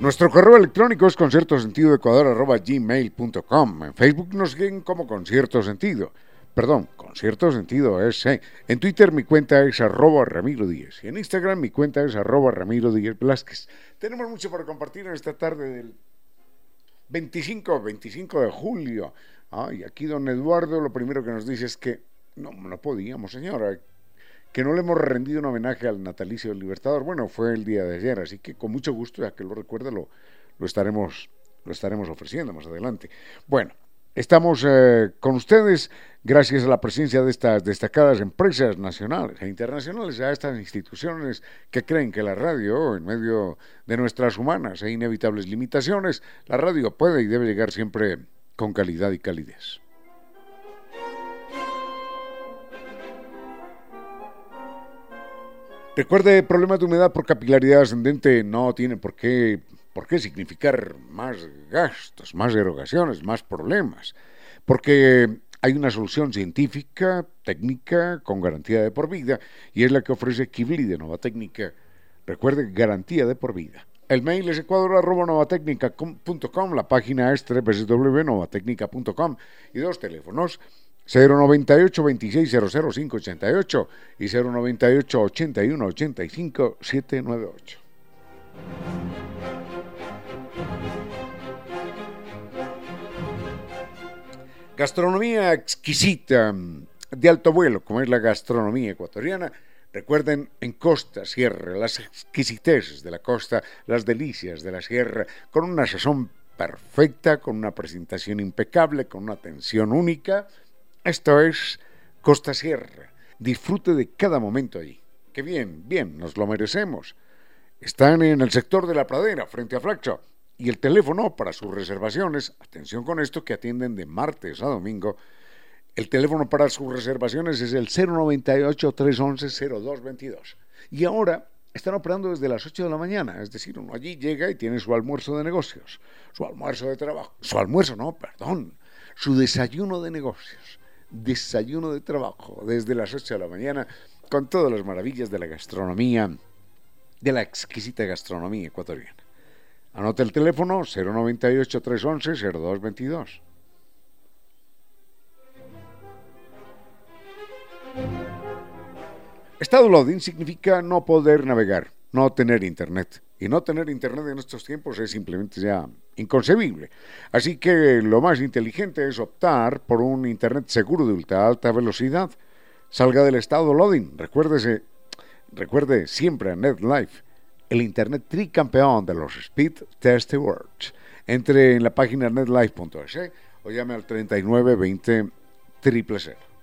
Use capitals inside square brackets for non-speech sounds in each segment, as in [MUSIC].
Nuestro correo electrónico es conciertosentidoecuador.gmail.com. En Facebook nos siguen como Concierto Sentido. Perdón, Concierto Sentido es. En Twitter mi cuenta es arroba Ramiro Díez. Y en Instagram mi cuenta es arroba Ramiro Díez Velázquez. Tenemos mucho para compartir en esta tarde del 25, 25 de julio. y aquí don Eduardo lo primero que nos dice es que no, no podíamos, señora que no le hemos rendido un homenaje al natalicio del Libertador. Bueno, fue el día de ayer, así que con mucho gusto, ya que lo recuerda, lo, lo, estaremos, lo estaremos ofreciendo más adelante. Bueno, estamos eh, con ustedes gracias a la presencia de estas destacadas empresas nacionales e internacionales, a estas instituciones que creen que la radio, en medio de nuestras humanas e inevitables limitaciones, la radio puede y debe llegar siempre con calidad y calidez. Recuerde, problemas de humedad por capilaridad ascendente no tienen por qué, por qué significar más gastos, más erogaciones, más problemas, porque hay una solución científica, técnica, con garantía de por vida, y es la que ofrece Kibli de Nova Técnica. Recuerde, garantía de por vida. El mail es ecuador.novatecnica.com, la página es www.novatecnica.com y dos teléfonos 098 2600588 y 098 81 85 798. Gastronomía exquisita de alto vuelo, como es la gastronomía ecuatoriana. Recuerden, en Costa Sierra, las exquisiteces de la costa, las delicias de la sierra, con una sazón perfecta, con una presentación impecable, con una atención única esto es Costa Sierra. Disfrute de cada momento allí. Qué bien, bien, nos lo merecemos. Están en el sector de la pradera, frente a Flaxo. Y el teléfono para sus reservaciones, atención con esto, que atienden de martes a domingo. El teléfono para sus reservaciones es el 098-311-0222. Y ahora están operando desde las 8 de la mañana, es decir, uno allí llega y tiene su almuerzo de negocios, su almuerzo de trabajo, su almuerzo, no, perdón, su desayuno de negocios desayuno de trabajo desde las 8 de la mañana con todas las maravillas de la gastronomía, de la exquisita gastronomía ecuatoriana. Anota el teléfono 098-311-0222. Estado loading significa no poder navegar, no tener internet. Y no tener internet en estos tiempos es simplemente ya inconcebible. Así que lo más inteligente es optar por un internet seguro de ultra alta velocidad. Salga del estado loading. Recuérdese, recuerde siempre a NetLife, el internet tricampeón de los Speed Test Awards. Entre en la página netlife.es o llame al 3920 000.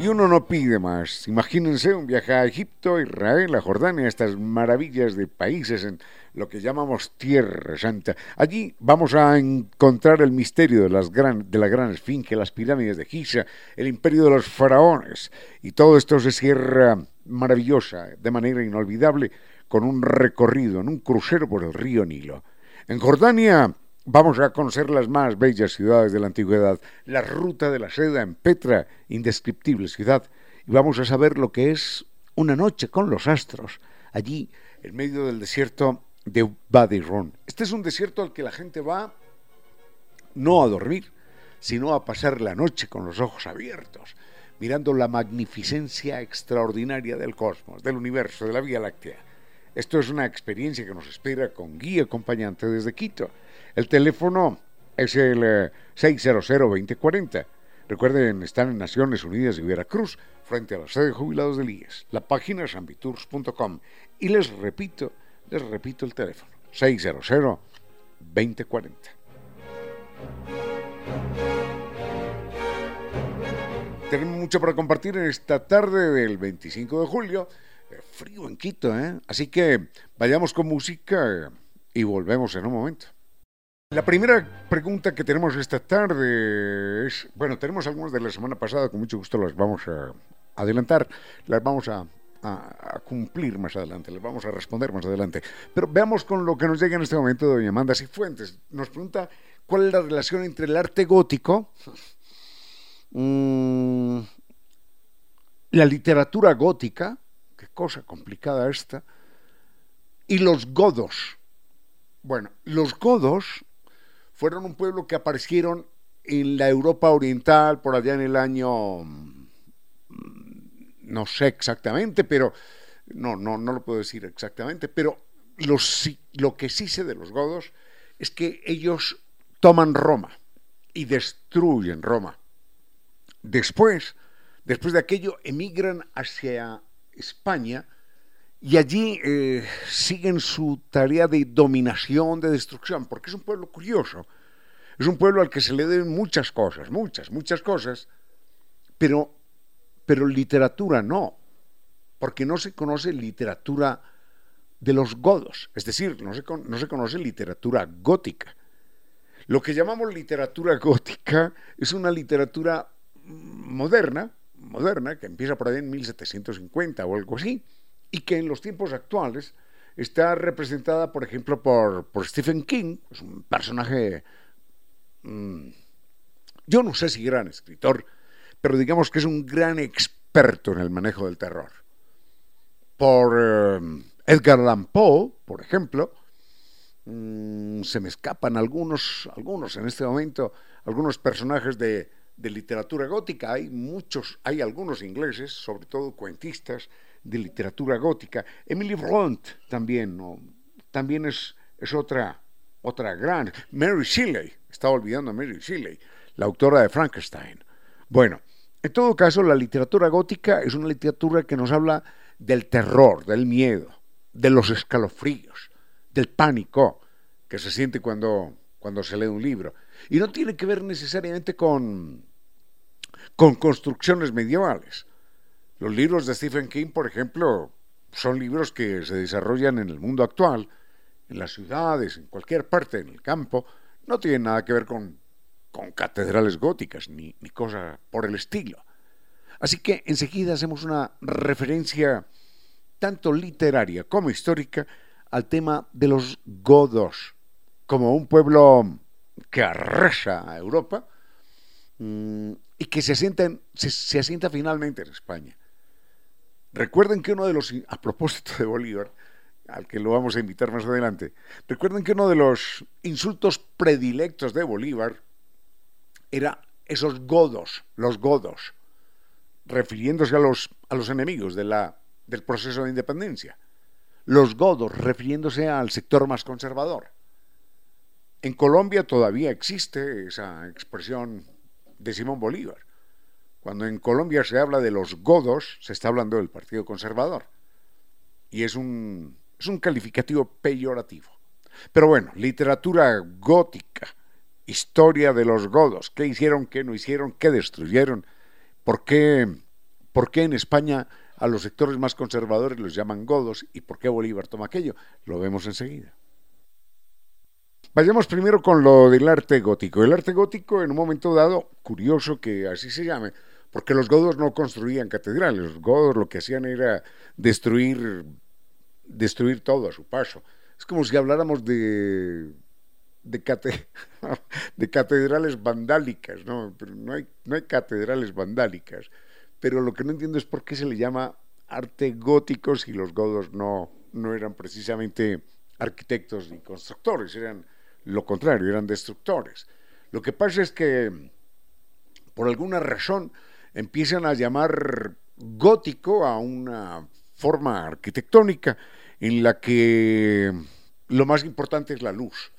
Y uno no pide más. Imagínense un viaje a Egipto, Israel, a Jordania, estas maravillas de países en lo que llamamos Tierra Santa. Allí vamos a encontrar el misterio de, las gran, de la gran esfinge, las pirámides de Giza, el imperio de los faraones. Y todo esto se cierra maravillosa, de manera inolvidable, con un recorrido en un crucero por el río Nilo. En Jordania Vamos a conocer las más bellas ciudades de la antigüedad, la ruta de la seda en Petra, indescriptible ciudad, y vamos a saber lo que es una noche con los astros, allí en medio del desierto de Wadi Ron. Este es un desierto al que la gente va no a dormir, sino a pasar la noche con los ojos abiertos, mirando la magnificencia extraordinaria del cosmos, del universo, de la Vía Láctea. Esto es una experiencia que nos espera con guía acompañante desde Quito. El teléfono es el 600-2040. Eh, Recuerden, están en Naciones Unidas y Veracruz, frente a la sede de jubilados del IES. La página es ambitours.com. Y les repito, les repito el teléfono, 600-2040. Tenemos mucho para compartir en esta tarde del 25 de julio. Eh, frío en Quito, ¿eh? Así que vayamos con música y volvemos en un momento. La primera pregunta que tenemos esta tarde es, bueno, tenemos algunas de la semana pasada, con mucho gusto las vamos a adelantar, las vamos a, cumplir más adelante, las vamos a responder más adelante. Pero veamos con lo que nos llega en este momento doña Amanda Cifuentes. Nos pregunta cuál es la relación entre el arte gótico, mm, la literatura gótica, qué cosa complicada esta, y los godos. Bueno, los godos fueron un pueblo que aparecieron en la Europa Oriental por allá en el año, mm, no sé exactamente, pero no, no, no lo puedo decir exactamente, pero lo que sí sé de los godos es que ellos toman Roma y destruyen Roma. Después, después de aquello, emigran hacia España y allí eh, siguen su tarea de dominación, de destrucción, porque es un pueblo curioso. Es un pueblo al que se le deben muchas cosas, muchas, muchas cosas, pero, pero literatura no, porque no se conoce literatura de los godos, es decir, no se, no se conoce literatura gótica. Lo que llamamos literatura gótica es una literatura moderna, moderna, que empieza por ahí en 1750 o algo así, y que en los tiempos actuales está representada, por ejemplo, por, Stephen King, un personaje, mm, yo no sé si gran escritor, pero digamos que es un gran experto en el manejo del terror. Por eh, Edgar Allan Poe, por ejemplo, mm, se me escapan algunos, algunos en este momento, algunos personajes de, de literatura gótica. Hay muchos, hay algunos ingleses, sobre todo cuentistas, de literatura gótica. Emily Blunt también, ¿no? también es, es otra, otra gran. Mary Shelley, estaba olvidando a Mary Shelley, la autora de Frankenstein. Bueno, en todo caso, la literatura gótica es una literatura que nos habla del terror, del miedo, de los escalofríos, del pánico que se siente cuando, cuando se lee un libro. Y no tiene que ver necesariamente con, con construcciones medievales. Los libros de Stephen King, por ejemplo, son libros que se desarrollan en el mundo actual, en las ciudades, en cualquier parte, en el campo. No tienen nada que ver con, con catedrales góticas ni, ni cosa por el estilo. Así que enseguida hacemos una referencia tanto literaria como histórica al tema de los godos, como un pueblo que arrasa a Europa mm, y que se se asienta finalmente en España. Recuerden que uno de los, a propósito de Bolívar, al que lo vamos a invitar más adelante, recuerden que uno de los insultos predilectos de Bolívar era esos godos, los godos, refiriéndose a los, a los enemigos de la, del proceso de independencia. Los godos, refiriéndose al sector más conservador. En Colombia todavía existe esa expresión de Simón Bolívar. Cuando en Colombia se habla de los godos, se está hablando del Partido Conservador. Y es un, es un calificativo peyorativo. Pero bueno, literatura gótica, historia de los godos, qué hicieron, qué no hicieron, qué destruyeron, por qué ¿Por qué en España a los sectores más conservadores los llaman godos y por qué Bolívar toma aquello? Lo vemos enseguida. Vayamos primero con lo del arte gótico. El arte gótico, en un momento dado, curioso que así se llame, porque los godos no construían catedrales, los godos lo que hacían era destruir, destruir todo a su paso. Es como si habláramos de, [LAUGHS] de, catedrales vandálicas, ¿no? Pero no hay, no hay catedrales vandálicas. Pero lo que no entiendo es por qué se le llama arte gótico si los godos no, no eran precisamente arquitectos ni constructores, eran lo contrario, eran destructores. Lo que pasa es que, por alguna razón, empiezan a llamar gótico a una forma arquitectónica en la que lo más importante es la luz.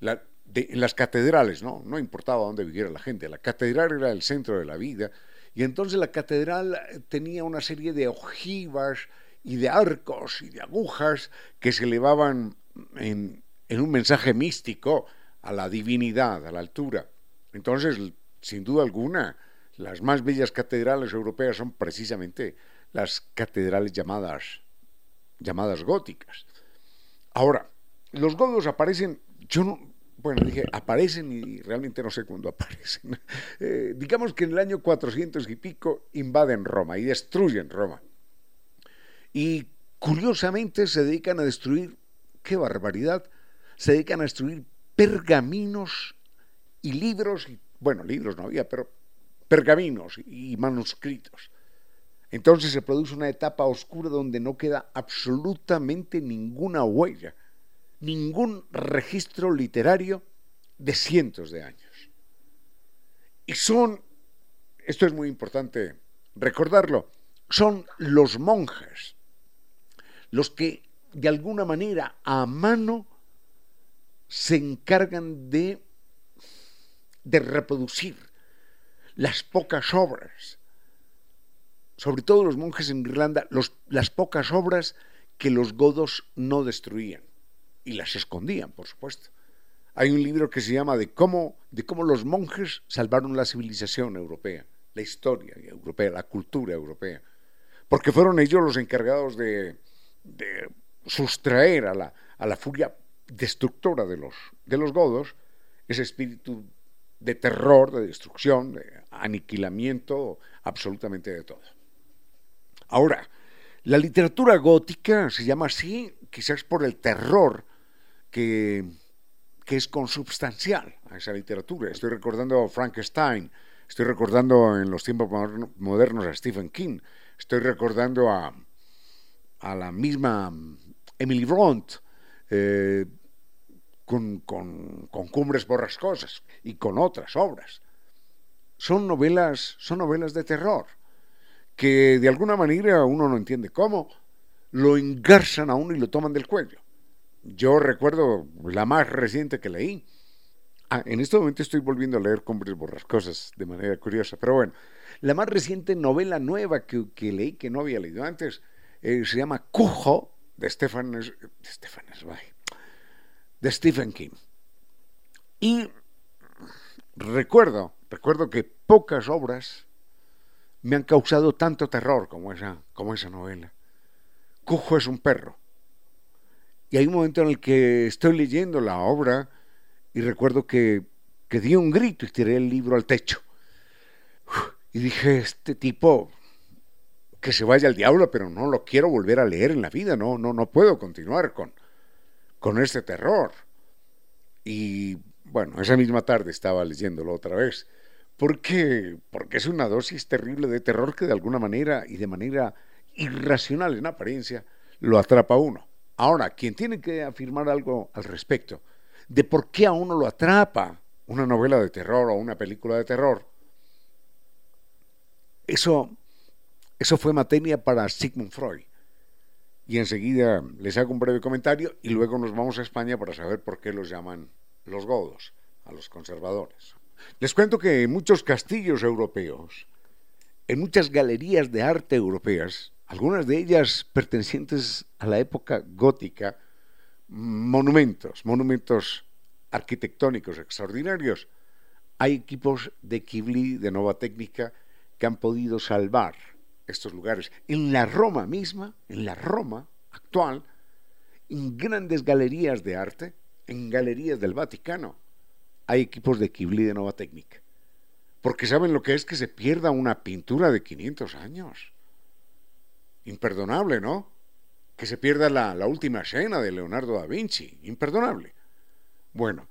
en las catedrales, ¿no? No importaba dónde viviera la gente, la catedral era el centro de la vida, y entonces la catedral tenía una serie de ojivas y de arcos y de agujas que se elevaban en, en un mensaje místico a la divinidad, a la altura. Entonces, sin duda alguna, las más bellas catedrales europeas son precisamente las catedrales llamadas, llamadas góticas. Ahora, los godos aparecen, yo no, bueno, dije, aparecen y realmente no sé cuándo aparecen. [LAUGHS] Eh, digamos que en el año 400 y pico invaden Roma y destruyen Roma. Y curiosamente se dedican a destruir, qué barbaridad, se dedican a destruir pergaminos y libros, y, bueno, libros no había, pero pergaminos y manuscritos. Entonces se produce una etapa oscura donde no queda absolutamente ninguna huella, ningún registro literario de cientos de años. Y son, esto es muy importante recordarlo, son los monjes los que de alguna manera a mano se encargan de, de reproducir las pocas obras, sobre todo los monjes en Irlanda, las pocas obras que los godos no destruían y las escondían, por supuesto. Hay un libro que se llama de cómo, de cómo los monjes salvaron la civilización europea, la historia europea, la cultura europea, porque fueron ellos los encargados de, de sustraer a la, a la furia destructora de los, de los godos, ese espíritu de terror, de destrucción, de aniquilamiento absolutamente de todo. Ahora, la literatura gótica se llama así quizás por el terror que, que es consubstancial a esa literatura. Estoy recordando a Frankenstein, estoy recordando en los tiempos modernos a Stephen King, estoy recordando a, a la misma Emily Bront, eh, con, con, Cumbres Borrascosas y con otras obras. Son novelas, son novelas de terror que de alguna manera uno no entiende cómo, lo engarzan a uno y lo toman del cuello. Yo recuerdo la más reciente que leí. Ah, en este momento estoy volviendo a leer Cumbres Borrascosas de manera curiosa, pero bueno, la más reciente novela nueva que, leí, que no había leído antes, eh, se llama Cujo, de Stefan, de Stephen King. Y recuerdo, recuerdo que pocas obras me han causado tanto terror como esa, como esa novela. Cujo es un perro. Y hay un momento en el que estoy leyendo la obra y recuerdo que, que di un grito y tiré el libro al techo. Y dije, este tipo, que se vaya al diablo, pero no lo quiero volver a leer en la vida, no, no, no puedo continuar con, con este terror. Y bueno, esa misma tarde estaba leyéndolo otra vez. ¿Por qué? Porque es una dosis terrible de terror que de alguna manera y de manera irracional en apariencia lo atrapa a uno. Ahora, quien tiene que afirmar algo al respecto de por qué a uno lo atrapa una novela de terror o una película de terror, eso, eso fue materia para Sigmund Freud y enseguida les hago un breve comentario y luego nos vamos a España para saber por qué los llaman los godos, a los conservadores. Les cuento que en muchos castillos europeos, en muchas galerías de arte europeas, algunas de ellas pertenecientes a la época gótica, monumentos, monumentos arquitectónicos extraordinarios, hay equipos de Kibli de nueva técnica que han podido salvar estos lugares. En la Roma misma, en la Roma actual, en grandes galerías de arte, en galerías del Vaticano, hay equipos de Kibli de Nova Técnica. Porque saben lo que es que se pierda una pintura de 500 años. Imperdonable, ¿no? Que se pierda la, la última escena de Leonardo da Vinci. Imperdonable. Bueno,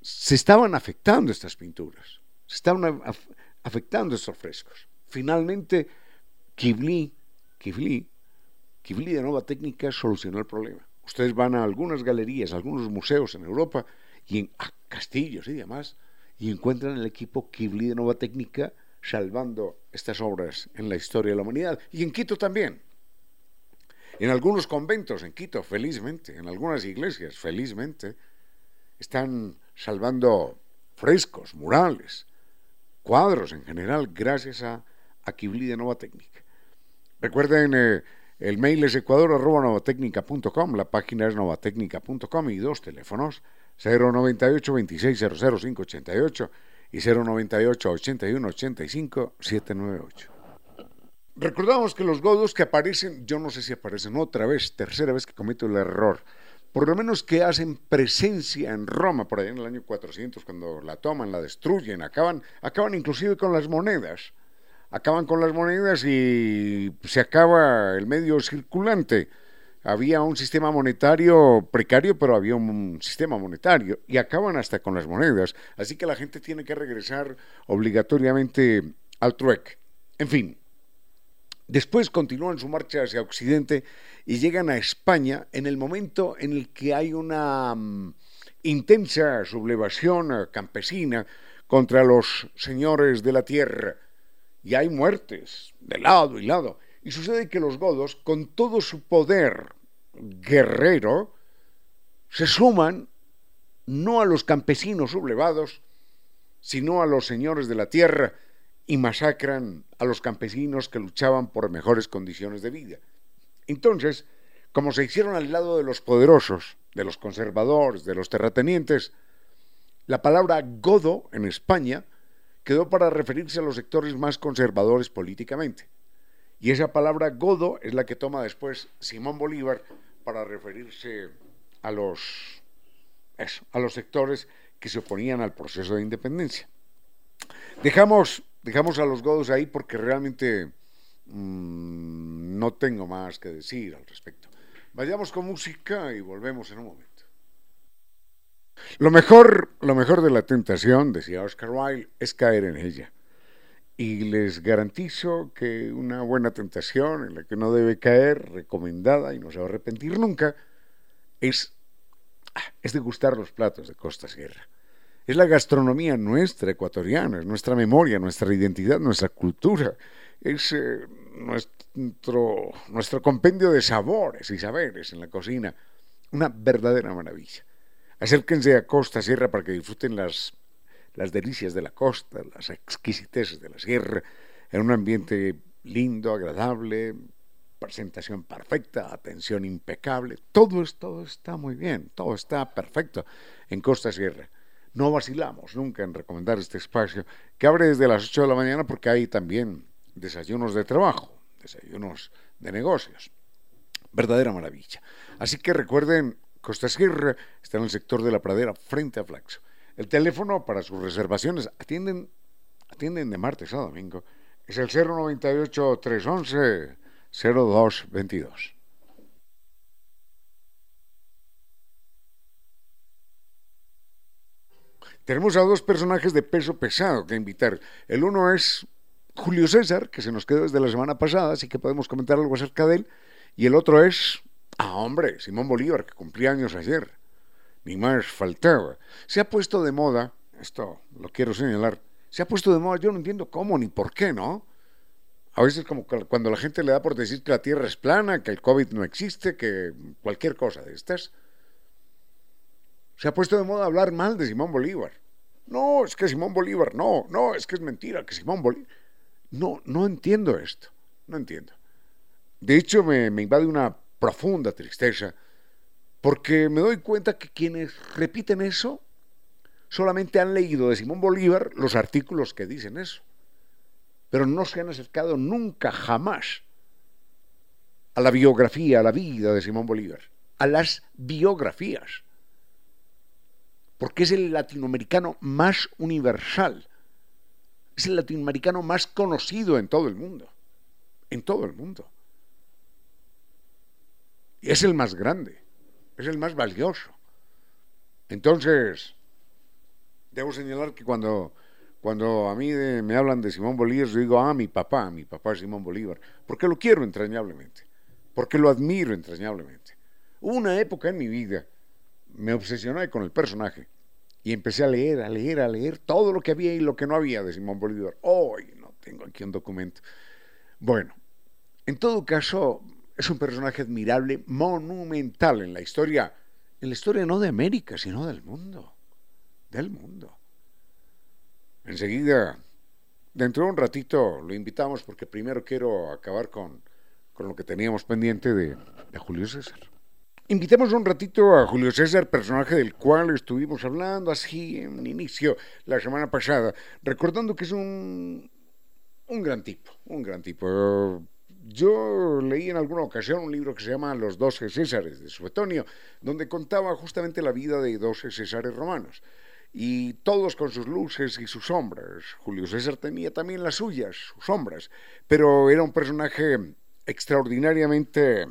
se estaban afectando estas pinturas, se estaban afectando estos frescos. Finalmente, Kibli, Kibli, Kibli de Nueva Técnica solucionó el problema. Ustedes van a algunas galerías, a algunos museos en Europa y en a castillos y demás, y encuentran el equipo Kibli de Nueva Técnica salvando estas obras en la historia de la humanidad. Y en Quito también. En algunos conventos en Quito, felizmente, en algunas iglesias, felizmente, están salvando frescos, murales, cuadros en general, gracias a, a de Nova Técnica. Recuerden, eh, el mail es ecuador.novatecnica.com, la página es novatecnica.com y dos teléfonos, 098 2600 588 y 098 81 85 798. Recordamos que los godos que aparecen, yo no sé si aparecen otra vez, tercera vez que cometo el error, por lo menos que hacen presencia en Roma, por allá en el año 400, cuando la toman, la destruyen, acaban, acaban inclusive con las monedas, acaban con las monedas y se acaba el medio circulante. Había un sistema monetario precario, pero había un sistema monetario y acaban hasta con las monedas. Así que la gente tiene que regresar obligatoriamente al trueque. En fin, Después continúan su marcha hacia Occidente y llegan a España en el momento en el que hay una mm, intensa sublevación campesina contra los señores de la tierra. Y hay muertes de lado y lado. Y sucede que los godos, con todo su poder guerrero, se suman no a los campesinos sublevados, sino a los señores de la tierra y masacran a los campesinos que luchaban por mejores condiciones de vida. Entonces, como se hicieron al lado de los poderosos, de los conservadores, de los terratenientes, la palabra godo en España quedó para referirse a los sectores más conservadores políticamente. Y esa palabra godo es la que toma después Simón Bolívar para referirse a los, a los sectores que se oponían al proceso de independencia. Dejamos dejamos a los godos ahí porque realmente mmm, no tengo más que decir al respecto. Vayamos con música y volvemos en un momento. Lo mejor, lo mejor de la tentación, decía Oscar Wilde, es caer en ella. Y les garantizo que una buena tentación en la que no debe caer, recomendada y no se va a arrepentir nunca, es, ah, es degustar los platos de Costa Sierra. Es la gastronomía nuestra, ecuatoriana, es nuestra memoria, nuestra identidad, nuestra cultura, es eh, nuestro, nuestro compendio de sabores y saberes en la cocina. Una verdadera maravilla. Acérquense a Costa Sierra para que disfruten las, las delicias de la costa, las exquisiteces de la sierra, en un ambiente lindo, agradable, presentación perfecta, atención impecable. Todo, todo está muy bien, todo está perfecto en Costa Sierra no vacilamos nunca en recomendar este espacio que abre desde las 8 de la mañana porque hay también desayunos de trabajo, desayunos de negocios. Verdadera maravilla. Así que recuerden, Costa Sierra está en el sector de la pradera frente a Flaxo. El teléfono para sus reservaciones atienden, atienden de martes a domingo. Es el 098 311 0222. Tenemos a dos personajes de peso pesado que invitar. El uno es Julio César, que se nos quedó desde la semana pasada, así que podemos comentar algo acerca de él. Y el otro es, ah, hombre, Simón Bolívar, que cumplía años ayer. Ni más faltaba. Se ha puesto de moda, esto lo quiero señalar, se ha puesto de moda, yo no entiendo cómo ni por qué, ¿no? A veces como cuando la gente le da por decir que la Tierra es plana, que el COVID no existe, que cualquier cosa de estas. Se ha puesto de moda hablar mal de Simón Bolívar. No, es que Simón Bolívar, no, no, es que es mentira, que Simón Bolívar. No, no entiendo esto, no entiendo. De hecho, me, me invade una profunda tristeza, porque me doy cuenta que quienes repiten eso solamente han leído de Simón Bolívar los artículos que dicen eso. pero no se han acercado nunca, jamás, a la biografía, a la vida de Simón Bolívar, a las biografías, porque es el latinoamericano más universal, es el latinoamericano más conocido en todo el mundo, en todo el mundo. Es el más grande, es el más valioso. Entonces, debo señalar que cuando, cuando a mí me hablan de Simón Bolívar, yo digo, ah, mi papá, mi papá es Simón Bolívar, porque lo quiero entrañablemente, porque lo admiro entrañablemente. Hubo una época en mi vida, me obsesioné con el personaje y empecé a leer, a leer, a leer todo lo que había y lo que no había de Simón Bolívar. Hoy no tengo aquí un documento. Bueno, en todo caso, es un personaje admirable, monumental en la historia, en la historia no de América, sino del mundo, del mundo. Enseguida, dentro de un ratito, lo invitamos porque primero quiero acabar con, con lo que teníamos pendiente de, Julio César. Invitemos un ratito a Julio César, personaje del cual estuvimos hablando así en inicio la semana pasada, recordando que es un, un gran tipo, un gran tipo. Yo leí en alguna ocasión un libro que se llama Los doce Césares de Suetonio, donde contaba justamente la vida de doce Césares romanos. Y todos con sus luces y sus sombras. Julio César tenía también las suyas, sus sombras, pero era un personaje extraordinariamente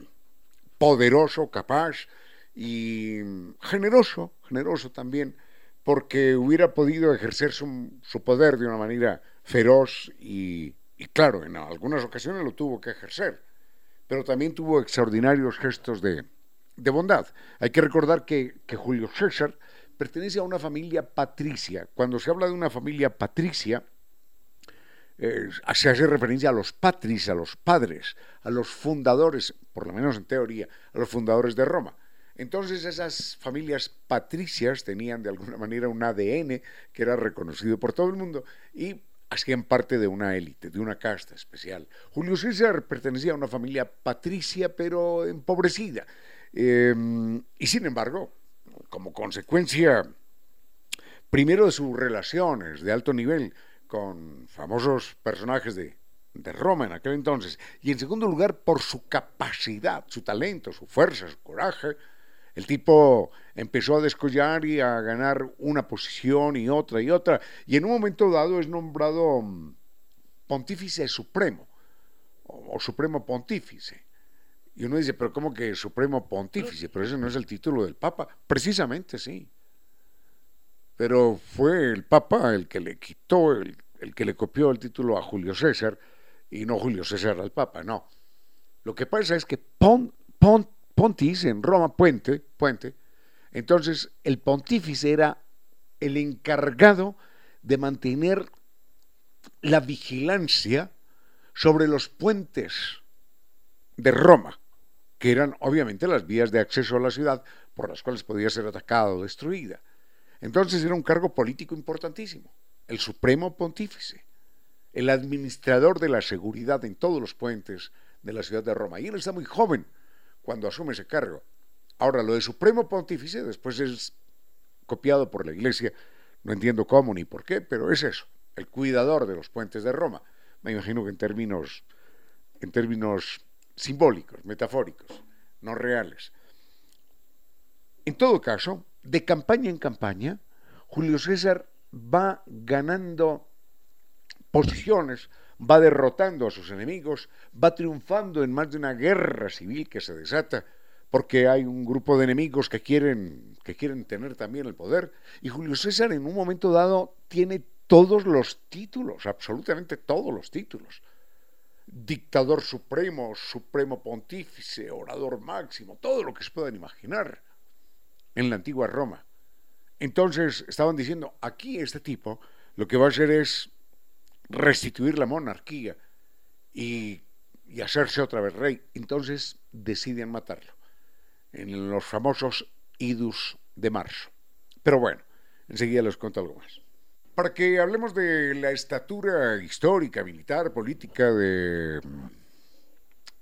poderoso, capaz y generoso, generoso también, porque hubiera podido ejercer su, su poder de una manera feroz y y claro, en algunas ocasiones lo tuvo que ejercer, pero también tuvo extraordinarios gestos de, bondad. Hay que recordar que, Julio César pertenece a una familia patricia. Cuando se habla de una familia patricia, se hace referencia a los patris, a los padres, a los fundadores, por lo menos en teoría, a los fundadores de Roma. Entonces esas familias patricias tenían de alguna manera un ADN que era reconocido por todo el mundo y hacían parte de una élite, de una casta especial. Julio César pertenecía a una familia patricia, pero empobrecida. Em, y sin embargo, como consecuencia, primero de sus relaciones de alto nivel con famosos personajes de, de Roma en aquel entonces, y en segundo lugar por su capacidad, su talento, su fuerza, su coraje, el tipo empezó a descollar y a ganar una posición y otra y otra, y en un momento dado es nombrado mm, pontífice supremo, o, supremo pontífice. Y uno dice, pero ¿cómo que supremo pontífice? Pero ese no es el título del Papa. Precisamente sí. Pero fue el Papa el que le quitó, el, que le copió el título a Julio César, y no Julio César al Papa, no. Lo que pasa es que pon, Pontis en Roma, Puente, Puente, entonces el pontífice era el encargado de mantener la vigilancia sobre los puentes de Roma, que eran obviamente las vías de acceso a la ciudad por las cuales podía ser atacada o destruida. Entonces era un cargo político importantísimo, el supremo pontífice, el administrador de la seguridad en todos los puentes de la ciudad de Roma. Y él está muy joven, cuando asume ese cargo. Ahora, lo de Supremo Pontífice después es copiado por la Iglesia, no entiendo cómo ni por qué, pero es eso, el cuidador de los puentes de Roma. Me imagino que en términos, en términos simbólicos, metafóricos, no reales. En todo caso, de campaña en campaña, Julio César va ganando posiciones va derrotando a sus enemigos, va triunfando en más de una guerra civil que se desata, porque hay un grupo de enemigos que quieren, que quieren tener también el poder, y Julio César en un momento dado tiene todos los títulos, absolutamente todos los títulos. Dictador supremo, supremo pontífice, orador máximo, todo lo que se puedan imaginar en la antigua Roma. Entonces estaban diciendo, aquí este tipo lo que va a hacer es restituir la monarquía y, hacerse otra vez rey. Entonces deciden matarlo en los famosos idus de marzo. Pero bueno, enseguida les cuento algo más. Para que hablemos de la estatura histórica, militar, política de,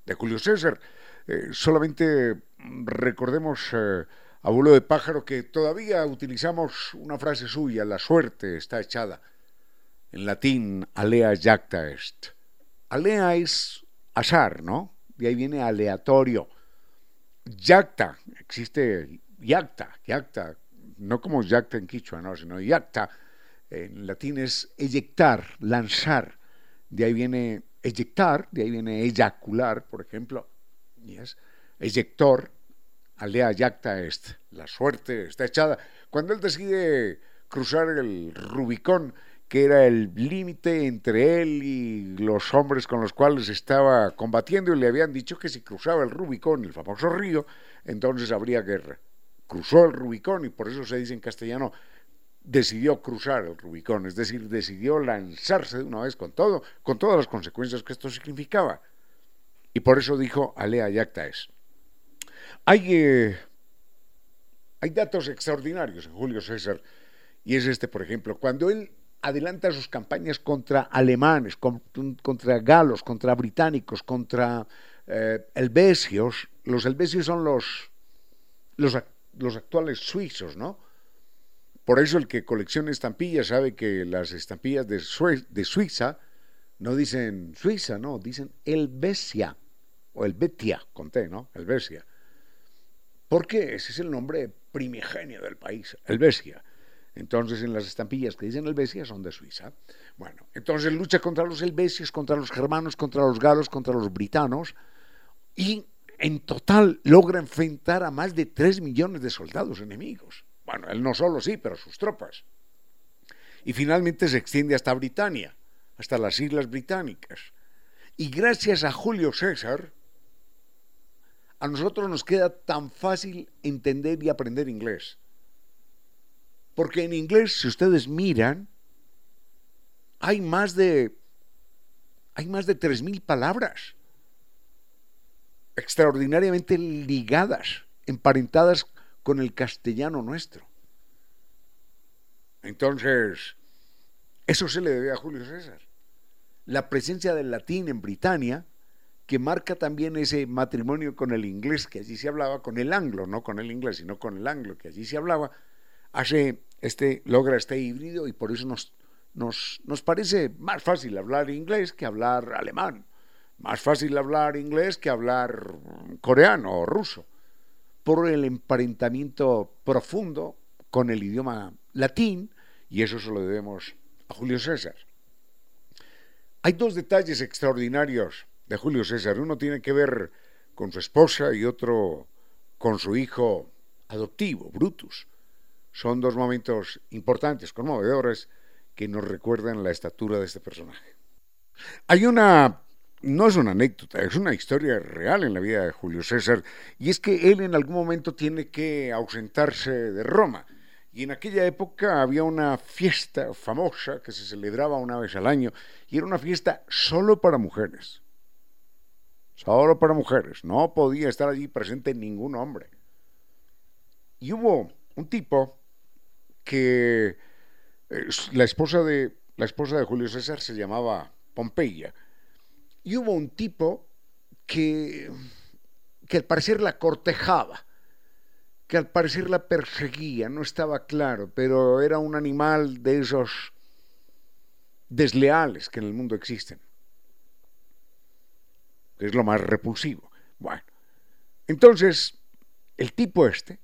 de Julio César, eh, solamente recordemos eh, a vuelo de pájaro que todavía utilizamos una frase suya, la suerte está echada en latín, alea jacta est. Alea es azar, ¿no? De ahí viene aleatorio. Yacta, existe yacta, yacta, no como yacta en quichua, no, sino yacta, en latín es eyectar, lanzar. De ahí viene eyectar, de ahí viene eyacular, por ejemplo. Y es eyector, alea yacta est, la suerte está echada. Cuando él decide cruzar el Rubicón, que era el límite entre él y los hombres con los cuales estaba combatiendo, y le habían dicho que si cruzaba el Rubicón, el famoso río, entonces habría guerra. Cruzó el Rubicón y por eso se dice en castellano, decidió cruzar el Rubicón, es decir, decidió lanzarse de una vez con todo, con todas las consecuencias que esto significaba. Y por eso dijo Alea Yacta es. Hay, eh, hay datos extraordinarios en Julio César, y es este, por ejemplo, cuando él adelanta sus campañas contra alemanes, contra galos, contra británicos, contra eh. Los helvecios son los, los, actuales suizos, ¿no? Por eso el que colecciona estampillas sabe que las estampillas de, de Suiza no dicen Suiza, no, dicen Helvecia o Helvetia, conté, ¿no? Helvecia. Porque ese es el nombre primigenio del país, Helvecia. Entonces, en las estampillas que dicen Helvecia son de Suiza. Bueno, entonces lucha contra los helvecios, contra los germanos, contra los galos, contra los britanos y en total logra enfrentar a más de 3 millones de soldados enemigos. Bueno, él no solo sí, pero sus tropas. Y finalmente se extiende hasta Britania, hasta las Islas Británicas. Y gracias a Julio César, a nosotros nos queda tan fácil entender y aprender inglés. Porque en inglés, si ustedes miran, hay más de hay más de 3000 palabras extraordinariamente ligadas, emparentadas con el castellano nuestro. Entonces, eso se le debe a Julio César. La presencia del latín en Britania, que marca también ese matrimonio con el inglés que allí se hablaba, con el anglo, no con el inglés, sino con el anglo que allí se hablaba, hace este, logra este híbrido y por eso nos, nos, nos parece más fácil hablar inglés que hablar alemán, más fácil hablar inglés que hablar coreano o ruso, por el emparentamiento profundo con el idioma latín, y eso se lo debemos a Julio César. Hay dos detalles extraordinarios de Julio César. Uno tiene que ver con su esposa y otro con su hijo adoptivo, Brutus. Son dos momentos importantes, conmovedores, que nos recuerdan la estatura de este personaje. Hay una, no es una anécdota, es una historia real en la vida de Julio César, y es que él en algún momento tiene que ausentarse de Roma. Y en aquella época había una fiesta famosa que se celebraba una vez al año, y era una fiesta solo para mujeres. Solo para mujeres. No podía estar allí presente ningún hombre. Y hubo un tipo que eh, la esposa de la esposa de Julio César se llamaba Pompeya y hubo un tipo que que al parecer la cortejaba, que al parecer la perseguía, no estaba claro, pero era un animal de esos desleales que en el mundo existen. Es lo más repulsivo. Bueno, entonces el tipo este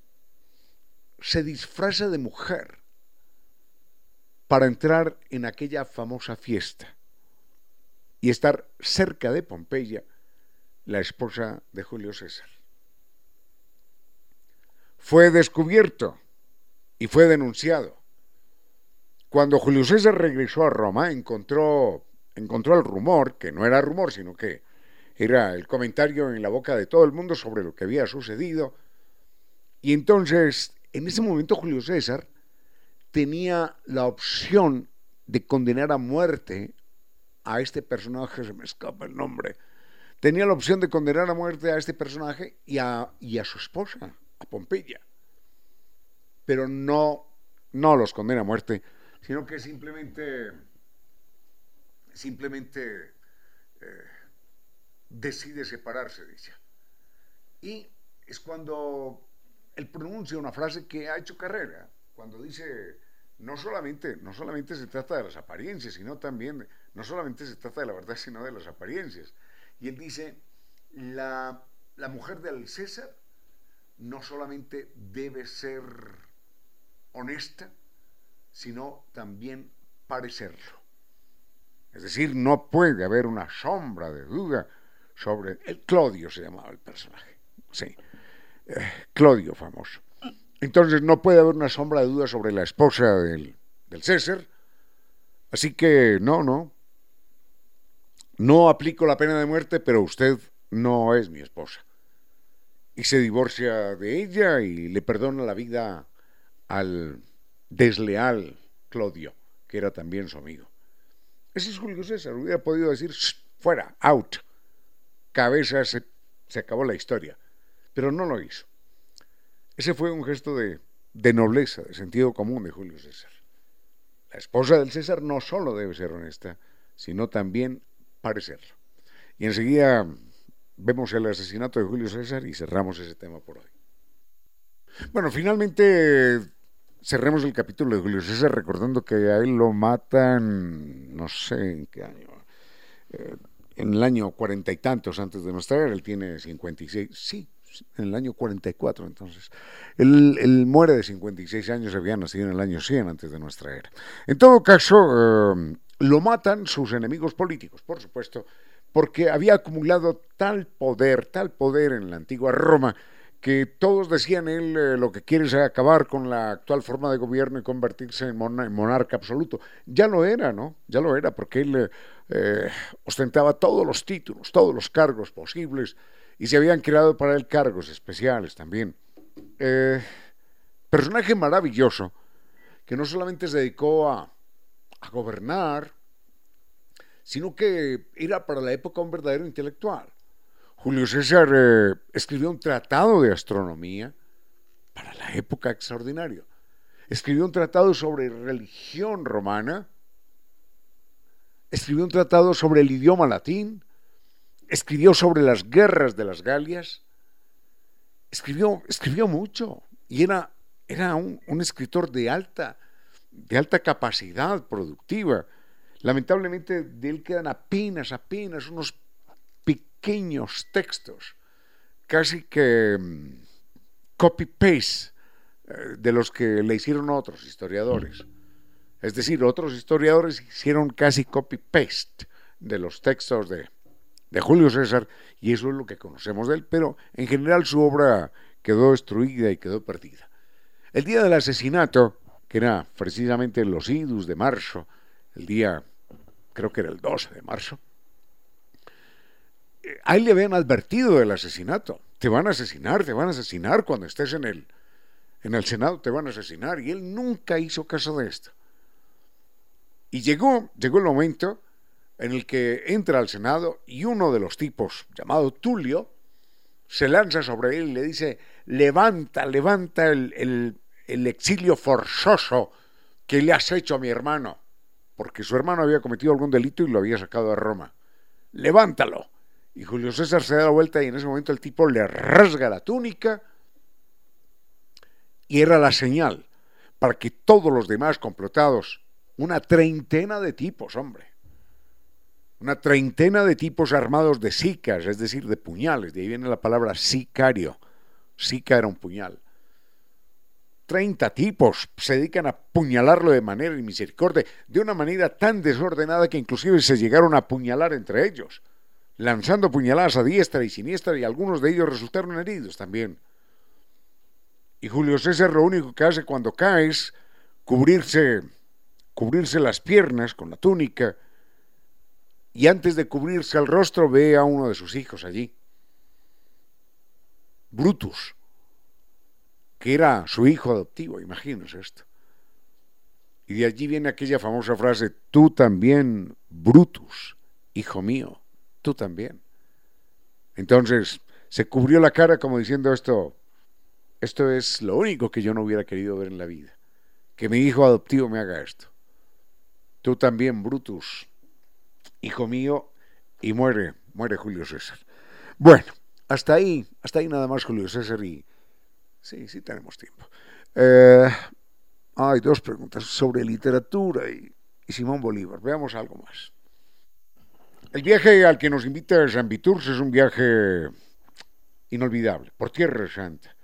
se disfraza de mujer para entrar en aquella famosa fiesta y estar cerca de Pompeya, la esposa de Julio César. Fue descubierto y fue denunciado. Cuando Julio César regresó a Roma, encontró, encontró el rumor, que no era rumor, sino que era el comentario en la boca de todo el mundo sobre lo que había sucedido. Y entonces en ese momento Julio César tenía la opción de condenar a muerte a este personaje, se me escapa el nombre, tenía la opción de condenar a muerte a este personaje y a, y a su esposa, a Pompeya. Pero no, no los condena a muerte, sino que simplemente, simplemente eh, decide separarse ella. Y es cuando él pronuncia una frase que ha hecho carrera, cuando dice, no solamente, no solamente se trata de las apariencias, sino también, no solamente se trata de la verdad, sino de las apariencias. Y él dice, la, la mujer del César no solamente debe ser honesta, sino también parecerlo. Es decir, no puede haber una sombra de duda sobre... El Claudio se llamaba el personaje. Sí. Claudio famoso. Entonces no puede haber una sombra de duda sobre la esposa del, del César. Así que no, no. No aplico la pena de muerte, pero usted no es mi esposa. Y se divorcia de ella y le perdona la vida al desleal Claudio, que era también su amigo. Ese es Julio César, hubiera podido decir, fuera, out, cabeza, se, acabó la historia, pero no lo hizo. Ese fue un gesto de, nobleza, de sentido común de Julio César. La esposa del César no solo debe ser honesta, sino también parecerlo. Y enseguida vemos el asesinato de Julio César y cerramos ese tema por hoy. Bueno, finalmente cerremos el capítulo de Julio César recordando que a él lo matan, no sé en qué año, eh, en el año cuarenta y tantos antes de nuestra era, él tiene 56, sí, en el año 44 entonces. Él, muere de 56 años, había nacido en el año 100 antes de nuestra era. En todo caso, eh, lo matan sus enemigos políticos, por supuesto, porque había acumulado tal poder, tal poder en la antigua Roma, que todos decían él eh, lo que quiere es acabar con la actual forma de gobierno y convertirse en, monarca absoluto. Ya lo era, ¿no? Ya lo era, porque él eh, ostentaba todos los títulos, todos los cargos posibles, y se habían creado para él cargos especiales también. Eh, personaje maravilloso, que no solamente se dedicó a, gobernar, sino que era para la época un verdadero intelectual Julio César eh, escribió un tratado de astronomía para la época extraordinaria. Escribió un tratado sobre religión romana. Escribió un tratado sobre el idioma latín. Escribió sobre las guerras de las Galias. Escribió, escribió mucho y era, era un, un escritor de alta, de alta capacidad productiva. Lamentablemente de él quedan apenas, apenas unos pequeños textos, casi que mm, copy-paste eh, de los que le hicieron otros historiadores. Es decir, otros historiadores hicieron casi copy-paste de los textos de, de Julio César y eso es lo que conocemos de él, pero en general su obra quedó destruida y quedó perdida. El día del asesinato, que era precisamente los idus de marzo, el día, creo que era el 12 de marzo, a él le habían advertido del asesinato. Te van a asesinar, te van a asesinar cuando estés en el, en el Senado, te van a asesinar. Y él nunca hizo caso de esto. Y llegó, llegó el momento en el que entra al Senado y uno de los tipos, llamado Tulio, se lanza sobre él y le dice, levanta, levanta el, el, el exilio forzoso que le has hecho a mi hermano, porque su hermano había cometido algún delito y lo había sacado de Roma. Levántalo. Y Julio César se da la vuelta y en ese momento el tipo le rasga la túnica y era la señal para que todos los demás complotados, una treintena de tipos, hombre, una treintena de tipos armados de sicas, es decir, de puñales, de ahí viene la palabra sicario, sica era un puñal. Treinta tipos se dedican a apuñalarlo de manera misericordia, de una manera tan desordenada que inclusive se llegaron a apuñalar entre ellos lanzando puñaladas a diestra y siniestra y algunos de ellos resultaron heridos también. Y Julio César lo único que hace cuando cae es cubrirse, cubrirse las piernas con la túnica y antes de cubrirse el rostro ve a uno de sus hijos allí, Brutus, que era su hijo adoptivo, imagínense esto. Y de allí viene aquella famosa frase, tú también, Brutus, hijo mío tú también. Entonces se cubrió la cara como diciendo esto, esto es lo único que yo no hubiera querido ver en la vida, que mi hijo adoptivo me haga esto. Tú también, Brutus, hijo mío, y muere, muere Julio César. Bueno, hasta ahí, hasta ahí nada más Julio César y sí, sí tenemos tiempo. Eh, Hay dos preguntas sobre literatura y, Simón Bolívar. Veamos algo más. El viaje al que nos invita San Viturs es un viaje inolvidable, por Tierra Santa.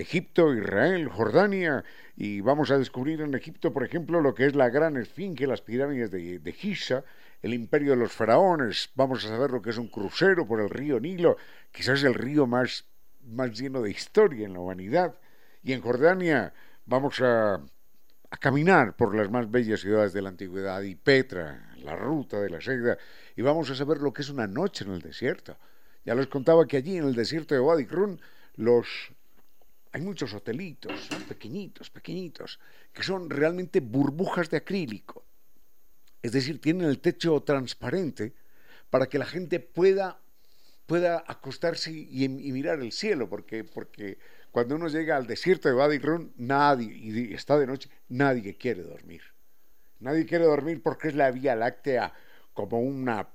Egipto, Israel, Jordania, y vamos a descubrir en Egipto, por ejemplo, lo que es la gran esfinge, las pirámides de, Giza, el imperio de los faraones, vamos a saber lo que es un crucero por el río Nilo, quizás el río más, más lleno de historia en la humanidad, y en Jordania vamos a, a caminar por las más bellas ciudades de la antigüedad, y Petra, la ruta de la seda, y vamos a saber lo que es una noche en el desierto. Ya les contaba que allí en el desierto de Wadi Run los hay muchos hotelitos, pequeñitos, pequeñitos, que son realmente burbujas de acrílico. Es decir, tienen el techo transparente para que la gente pueda, pueda acostarse y, mirar el cielo, porque, porque cuando uno llega al desierto de Wadi nadie, y está de noche, nadie quiere dormir. Nadie quiere dormir porque es la Vía Láctea como una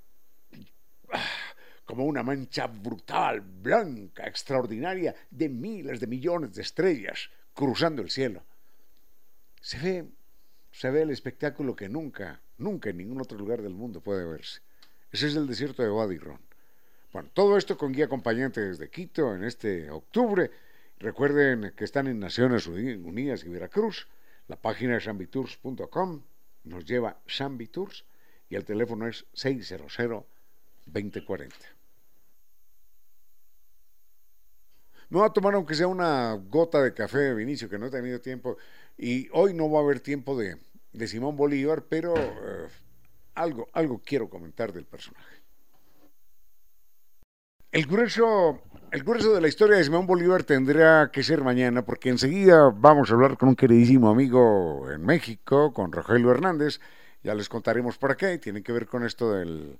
como una mancha brutal, blanca, extraordinaria, de miles de millones de estrellas cruzando el cielo. Se ve, se ve el espectáculo que nunca, nunca en ningún otro lugar del mundo puede verse. Ese es el desierto de Wadi Ron. Bueno, todo esto con guía acompañante desde Quito en este octubre. Recuerden que están en Naciones Unidas y Veracruz. La página es sambitours.com nos lleva Sambitours y el teléfono es 600 2040. Me voy a tomar aunque sea una gota de café de Vinicio, que no he tenido tiempo. Y hoy no va a haber tiempo de, Simón Bolívar, pero eh, algo, algo quiero comentar del personaje. El grueso, el grueso de la historia de Simón Bolívar tendrá que ser mañana, porque enseguida vamos a hablar con un queridísimo amigo en México, con Rogelio Hernández. Ya les contaremos por qué. Tiene que ver con esto del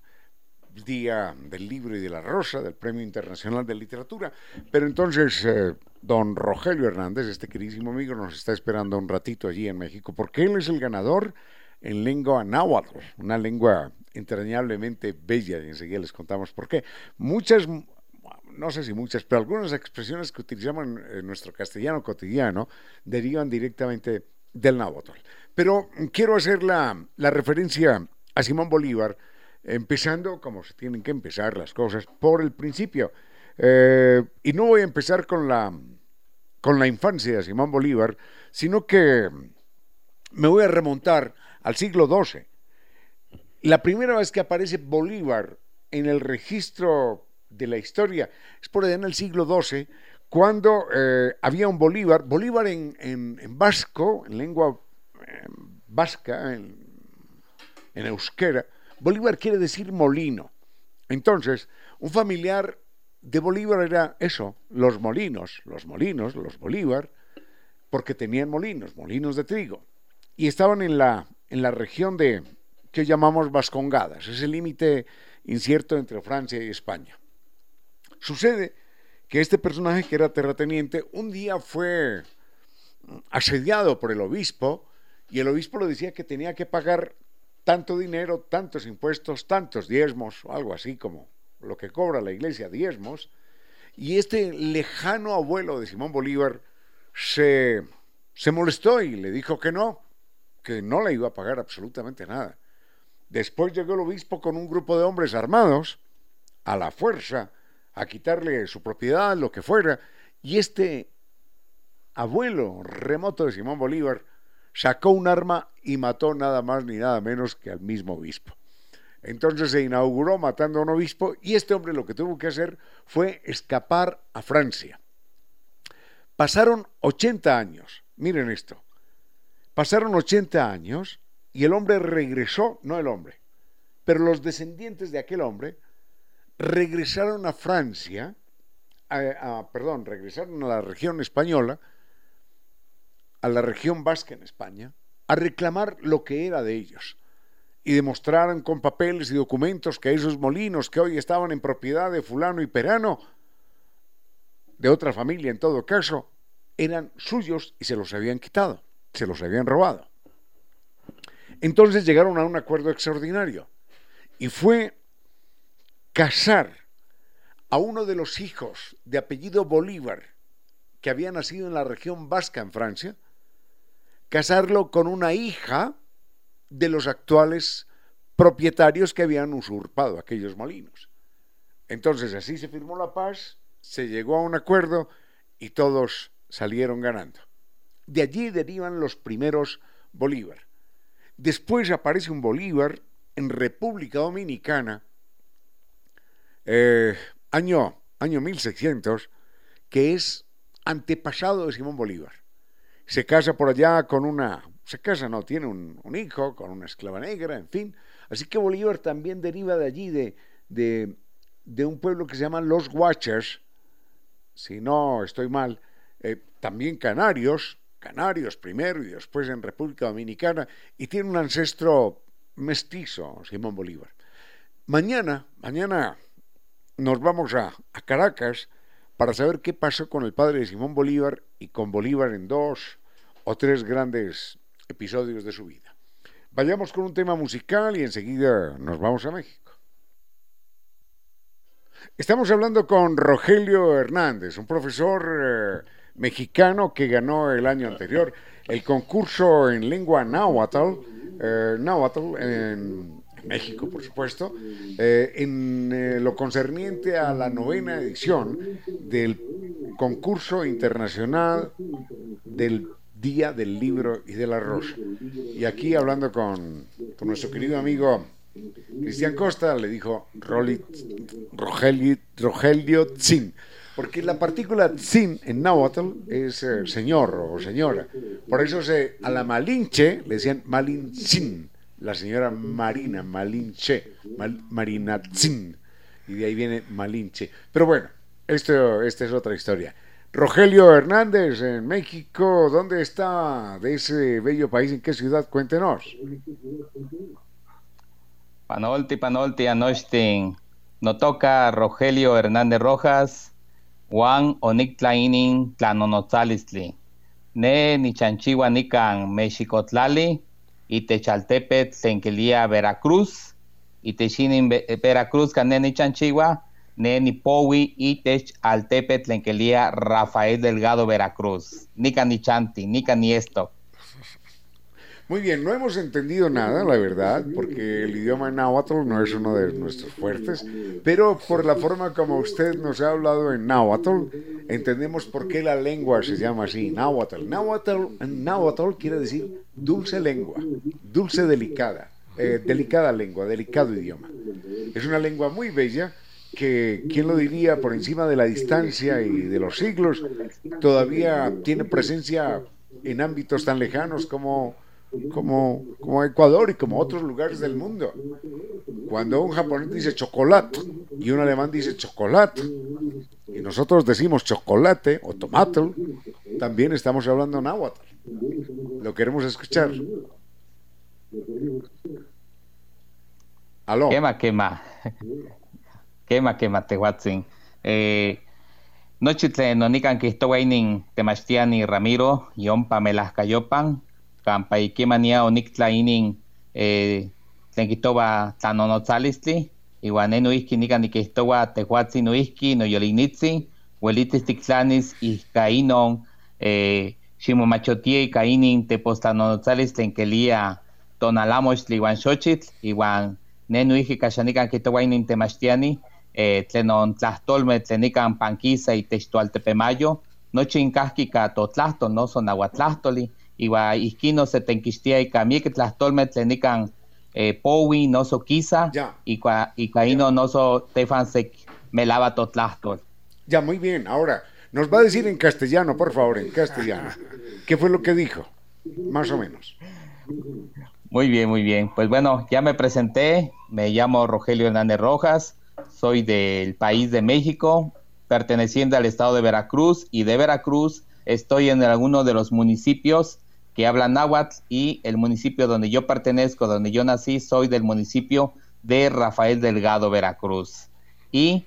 Día del Libro y de la Rosa, del Premio Internacional de Literatura. Pero entonces, eh, don Rogelio Hernández, este queridísimo amigo, nos está esperando un ratito allí en México, porque él es el ganador en lengua náhuatl, una lengua entrañablemente bella, y enseguida les contamos por qué. Muchas, no sé si muchas, pero algunas expresiones que utilizamos en, nuestro castellano cotidiano derivan directamente del náhuatl. Pero quiero hacer la, la referencia a Simón Bolívar, empezando como se tienen que empezar las cosas, por el principio. Eh, y no voy a empezar con la, con la infancia de Simón Bolívar, sino que me voy a remontar al siglo XII. La primera vez que aparece Bolívar en el registro de la historia es por allá en el siglo XII, cuando eh, había un Bolívar, Bolívar en, en, vasco, en lengua eh, vasca, en, en euskera, Bolívar quiere decir molino. Entonces, un familiar de Bolívar era eso, los molinos, los molinos, los Bolívar, porque tenían molinos, molinos de trigo. Y estaban en la, en la región de, que llamamos Vascongadas, ese límite incierto entre Francia y España. Sucede que este personaje, que era terrateniente, un día fue asediado por el obispo y el obispo le decía que tenía que pagar tanto dinero, tantos impuestos, tantos diezmos, algo así como lo que cobra la iglesia, diezmos, y este lejano abuelo de Simón Bolívar se, se molestó y le dijo que no, que no le iba a pagar absolutamente nada. Después llegó el obispo con un grupo de hombres armados, a la fuerza, a quitarle su propiedad, lo que fuera, y este abuelo remoto de Simón Bolívar sacó un arma y mató nada más ni nada menos que al mismo obispo. Entonces se inauguró matando a un obispo y este hombre lo que tuvo que hacer fue escapar a Francia. Pasaron 80 años, miren esto, pasaron 80 años y el hombre regresó, no el hombre, pero los descendientes de aquel hombre regresaron a Francia, perdón, regresaron a la región española, a la región vasca en España a reclamar lo que era de ellos y demostraron con papeles y documentos que esos molinos que hoy estaban en propiedad de fulano y perano, de otra familia en todo caso, eran suyos y se los habían quitado, se los habían robado. Entonces llegaron a un acuerdo extraordinario y fue casar a uno de los hijos de apellido Bolívar que había nacido en la región vasca en Francia, casarlo con una hija de los actuales propietarios que habían usurpado aquellos molinos. Entonces así se firmó la paz, se llegó a un acuerdo y todos salieron ganando. De allí derivan los primeros Bolívar. Después aparece un Bolívar en República Dominicana, eh, año, año 1600, que es antepasado de Simón Bolívar. Se casa por allá con una, se casa, no, tiene un, hijo con una esclava negra, en fin. Así que Bolívar también deriva de allí, de, de, de un pueblo que se llama Los Watchers, si no estoy mal, eh, también canarios, canarios primero y después en República Dominicana, y tiene un ancestro mestizo, Simón Bolívar. Mañana, mañana nos vamos a, a Caracas para saber qué pasó con el padre de Simón Bolívar y con Bolívar en dos o tres grandes episodios de su vida. Vayamos con un tema musical y enseguida nos vamos a México. Estamos hablando con Rogelio Hernández, un profesor eh, mexicano que ganó el año anterior el concurso en lengua náhuatl, eh, náhuatl en México, por supuesto, eh, en lo concerniente a la novena edición del concurso internacional del Día del Libro y de la Rosa. Y aquí hablando con, nuestro querido amigo Cristian Costa le dijo Rogelio, Rogelio Tzin, porque la partícula Tzin en náhuatl es eh, señor o señora. Por eso a la Malinche le decían Malintzin, la señora Marina Malinche, Marina Tzin, y de ahí viene Malinche. Pero bueno, esto, esta es otra historia. Rogelio Hernández en México, ¿dónde está de ese bello país? ¿En qué ciudad? Cuéntenos. Panolti, Panolti, Anochtin, toca Rogelio Hernández Rojas, Juan Onictlainin, Tlanonotzalistli, Ne Nichanchiwa Nican, Mexicotlali, Itechaltepet, Senquilía, Veracruz, Itechinin Veracruz, Cané Nichanchiwa, Ne Nipowi, Itech Altepet, Lenquelía, Rafael Delgado, Veracruz, Nica Nichanti, Nica Niesto. Muy bien, no hemos entendido nada, la verdad, porque el idioma náhuatl no es uno de nuestros fuertes, pero por la forma como usted nos ha hablado en náhuatl, entendemos por qué la lengua se llama así, náhuatl. Náhuatl, náhuatl quiere decir dulce lengua, dulce delicada, eh, delicada lengua, delicado idioma. Es una lengua muy bella que, ¿quién lo diría? Por encima de la distancia y de los siglos, todavía tiene presencia en ámbitos tan lejanos como como, como Ecuador y como otros lugares del mundo. Cuando un japonés dice chocolate y un alemán dice chocolate, y nosotros decimos chocolate o tomate, también estamos hablando náhuatl. Lo queremos escuchar. Aló. Quema, quema. Quema, quema, tehuatzin. Eh, Nochitle nonikan kistowainin temastiani Ramiro, yon Pamela Cayopan, kampa ikimania oniktlainin eh, tlen kihtowa tlanonotzalistli iuan ne noihki nika nikihtowa tehuatzin noihki noyolinitzin uelitis tiktlanis ihka inon eh, ximomachotia ika inin tepostlanonotzalis tlen kelia tonalamochtli iuan xochitl iuan ne noihki kaxa nikan kihtowa inin temachtiani eh, tlen on tlahtolmeh tlen nikan pankisa itech toaltepemayo nochi inkahki ika totlahto noso nahuatlahtoli iwa ihkino se tenkixtia ika miek tlahtolmeh tlen nikan eh, powi noso kisa ika, ika ino noso tefan sek melaba totlahtol. Ya, muy bien. Ahora, nos va a decir en castellano, por favor, en castellano. ¿Qué fue lo que dijo? Más o menos. Muy bien, muy bien. Pues bueno, ya me presenté. Me llamo Rogelio Hernández Rojas. Soy del país de México, perteneciente al estado de Veracruz. Y de Veracruz estoy en alguno de los municipios que habla náhuatl y el municipio donde yo pertenezco, donde yo nací, soy del municipio de Rafael Delgado, Veracruz. Y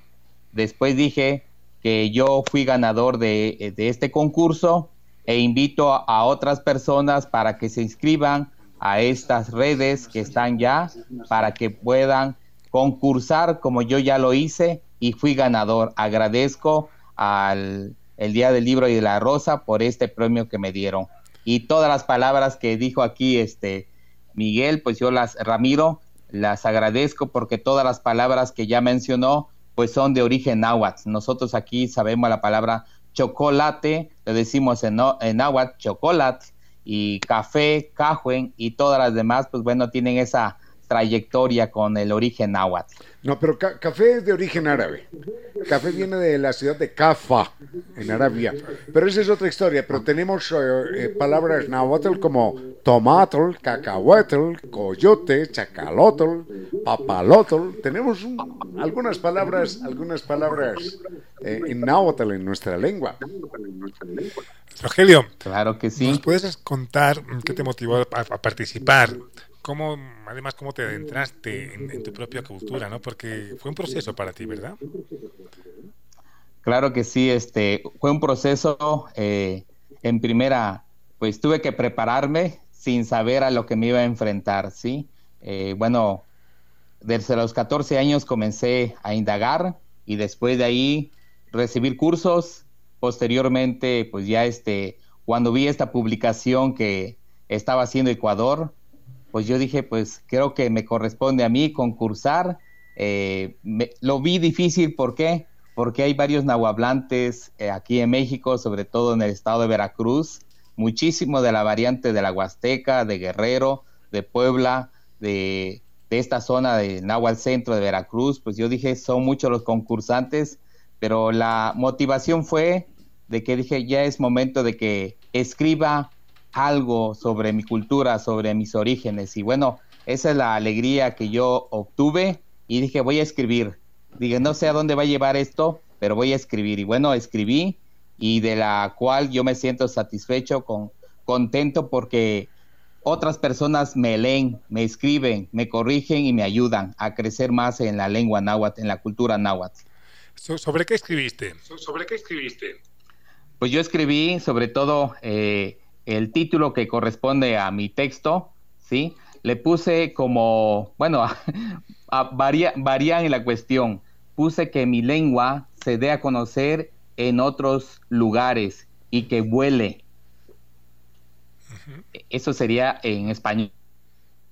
después dije que yo fui ganador de, este concurso e invito a, otras personas para que se inscriban a estas redes que están ya, para que puedan concursar como yo ya lo hice y fui ganador. Agradezco al el Día del Libro y de la Rosa por este premio que me dieron y todas las palabras que dijo aquí este Miguel, pues yo las, Ramiro, las agradezco porque todas las palabras que ya mencionó, pues son de origen náhuatl. Nosotros aquí sabemos la palabra chocolate, le decimos en, en náhuatl chocolate, y café, cajuen y todas las demás, pues bueno, tienen esa trayectoria con el origen náhuatl. No, pero café es de origen árabe. Café viene de la ciudad de Cafa, en Arabia. Pero esa es otra historia. Pero tenemos eh, eh, palabras náhuatl como tomatl, cacahuatl, coyote, chacalotl, papalotl. Tenemos algunas palabras, algunas palabras eh, en náhuatl en nuestra lengua. Rogelio. Claro que sí. ¿Nos puedes contar qué te motivó a, participar? ¿Cómo, además, cómo te adentraste en, tu propia cultura, ¿no? Porque fue un proceso para ti, ¿verdad? Claro que sí, este, fue un proceso, eh, en primera, pues tuve que prepararme sin saber a lo que me iba a enfrentar, ¿sí? Eh, bueno, desde los 14 años comencé a indagar y después de ahí recibir cursos, posteriormente, pues ya este, cuando vi esta publicación que estaba haciendo Ecuador, pues yo dije, pues creo que me corresponde a mí concursar. Eh, lo vi difícil, ¿por qué? Porque hay varios nahuablantes eh, aquí en México, sobre todo en el estado de Veracruz, muchísimo de la variante de la Huasteca, de Guerrero, de Puebla, de, esta zona de Nahual Centro de Veracruz, pues yo dije, son muchos los concursantes, pero la motivación fue de que dije, ya es momento de que escriba algo sobre mi cultura, sobre mis orígenes. Y bueno, esa es la alegría que yo obtuve y dije, voy a escribir. Dije, no sé a dónde va a llevar esto, pero voy a escribir. Y bueno, escribí y de la cual yo me siento satisfecho, con, contento porque otras personas me leen, me escriben, me corrigen y me ayudan a crecer más en la lengua náhuatl, en la cultura náhuatl. ¿Sobre qué escribiste? ¿Sobre qué escribiste? Pues yo escribí sobre todo eh, el título que corresponde a mi texto, ¿sí? Le puse como, bueno, [LAUGHS] varía, varía en la cuestión. Puse que mi lengua se dé a conocer en otros lugares y que vuele. Eso sería en español.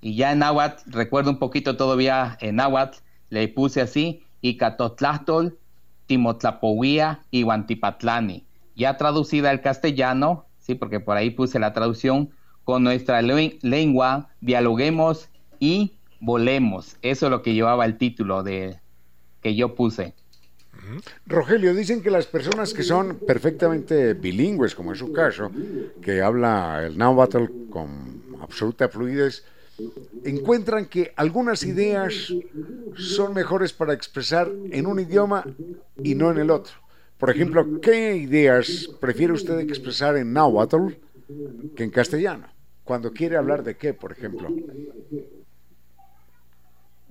Y ya en náhuatl, recuerdo un poquito todavía en náhuatl, le puse así, y Icatotlastol Timotlapohuía y Huantipatlani. Ya traducida al castellano, sí, porque por ahí puse la traducción, con nuestra lengua dialoguemos y volemos. Eso es lo que llevaba el título de que yo puse. Rogelio, dicen que las personas que son perfectamente bilingües, como es su caso, que habla el náhuatl con absoluta fluidez, encuentran que algunas ideas son mejores para expresar en un idioma y no en el otro. Por ejemplo, ¿qué ideas prefiere usted expresar en náhuatl que en castellano? Cuando quiere hablar de qué, por ejemplo.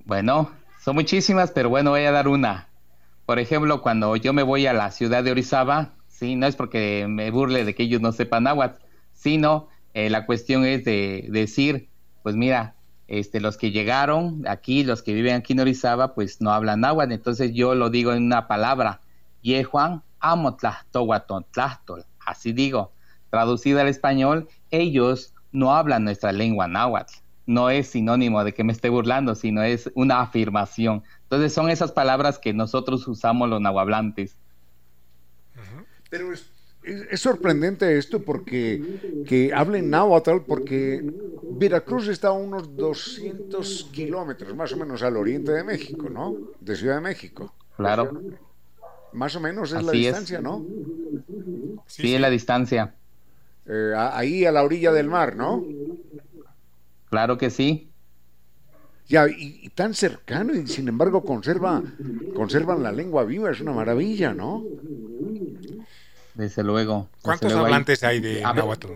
Bueno, son muchísimas, pero bueno, voy a dar una. Por ejemplo, cuando yo me voy a la ciudad de Orizaba, sí, no es porque me burle de que ellos no sepan náhuatl, sino eh, la cuestión es de decir pues mira, este, los que llegaron aquí, los que viven aquí en Orizaba, pues no hablan náhuatl, entonces yo lo digo en una palabra, Yehuan amo tlastol, así digo, traducido al español, ellos no hablan nuestra lengua náhuatl, no es sinónimo de que me esté burlando, sino es una afirmación. Entonces son esas palabras que nosotros usamos los nahuablantes. Pero es, sorprendente esto porque que hablen náhuatl porque Veracruz está a unos 200 kilómetros más o menos al oriente de México, ¿no? De Ciudad de México. Claro. Más o menos es la distancia, ¿no? Sí, es la distancia. Eh, ahí a la orilla del mar, ¿no? Claro que sí. Ya, y, tan cercano y sin embargo conserva, conservan la lengua viva, es una maravilla, ¿no? desde luego. ¿Cuántos hablantes hay, de náhuatl?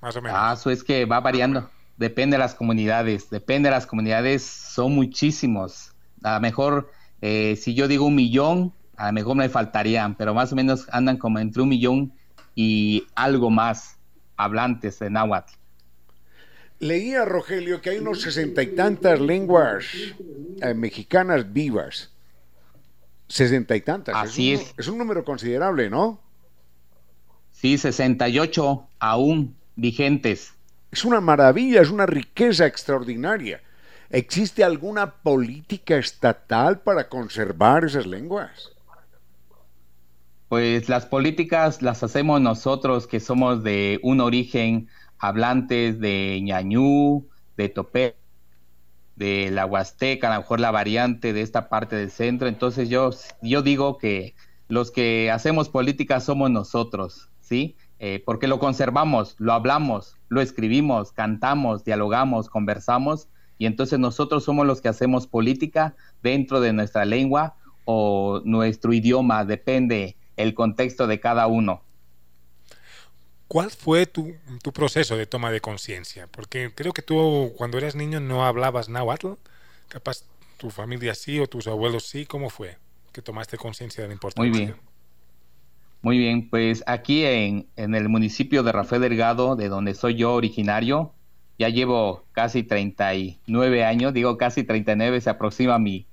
Más o menos. Ah, eso es que va variando. Depende de las comunidades. Depende de las comunidades. Son muchísimos. A lo mejor, eh, si yo digo un millón, a lo mejor me faltarían, pero más o menos andan como entre un millón y algo más hablantes de náhuatl. Leía, Rogelio, que hay unos sesenta y tantas lenguas eh, mexicanas vivas. Sesenta y tantas. Así es. es. un número considerable, ¿no? Sí, 68 aún vigentes. Es una maravilla, es una riqueza extraordinaria. ¿Existe alguna política estatal para conservar esas lenguas? Pues las políticas las hacemos nosotros que somos de un origen hablantes de ñañú, de topé, de la huasteca, a lo mejor la variante de esta parte del centro. Entonces yo, yo digo que los que hacemos política somos nosotros, ¿sí? Eh, porque lo conservamos, lo hablamos, lo escribimos, cantamos, dialogamos, conversamos, y entonces nosotros somos los que hacemos política dentro de nuestra lengua o nuestro idioma, depende el contexto de cada uno. ¿Cuál fue tu, proceso de toma de conciencia? Porque creo que tú cuando eras niño no hablabas náhuatl, capaz tu familia sí o tus abuelos sí, ¿cómo fue que tomaste conciencia de la importancia? Muy bien. Muy bien, pues aquí en, en, el municipio de Rafael Delgado, de donde soy yo originario, ya llevo casi 39 años, digo casi 39, se aproxima mi,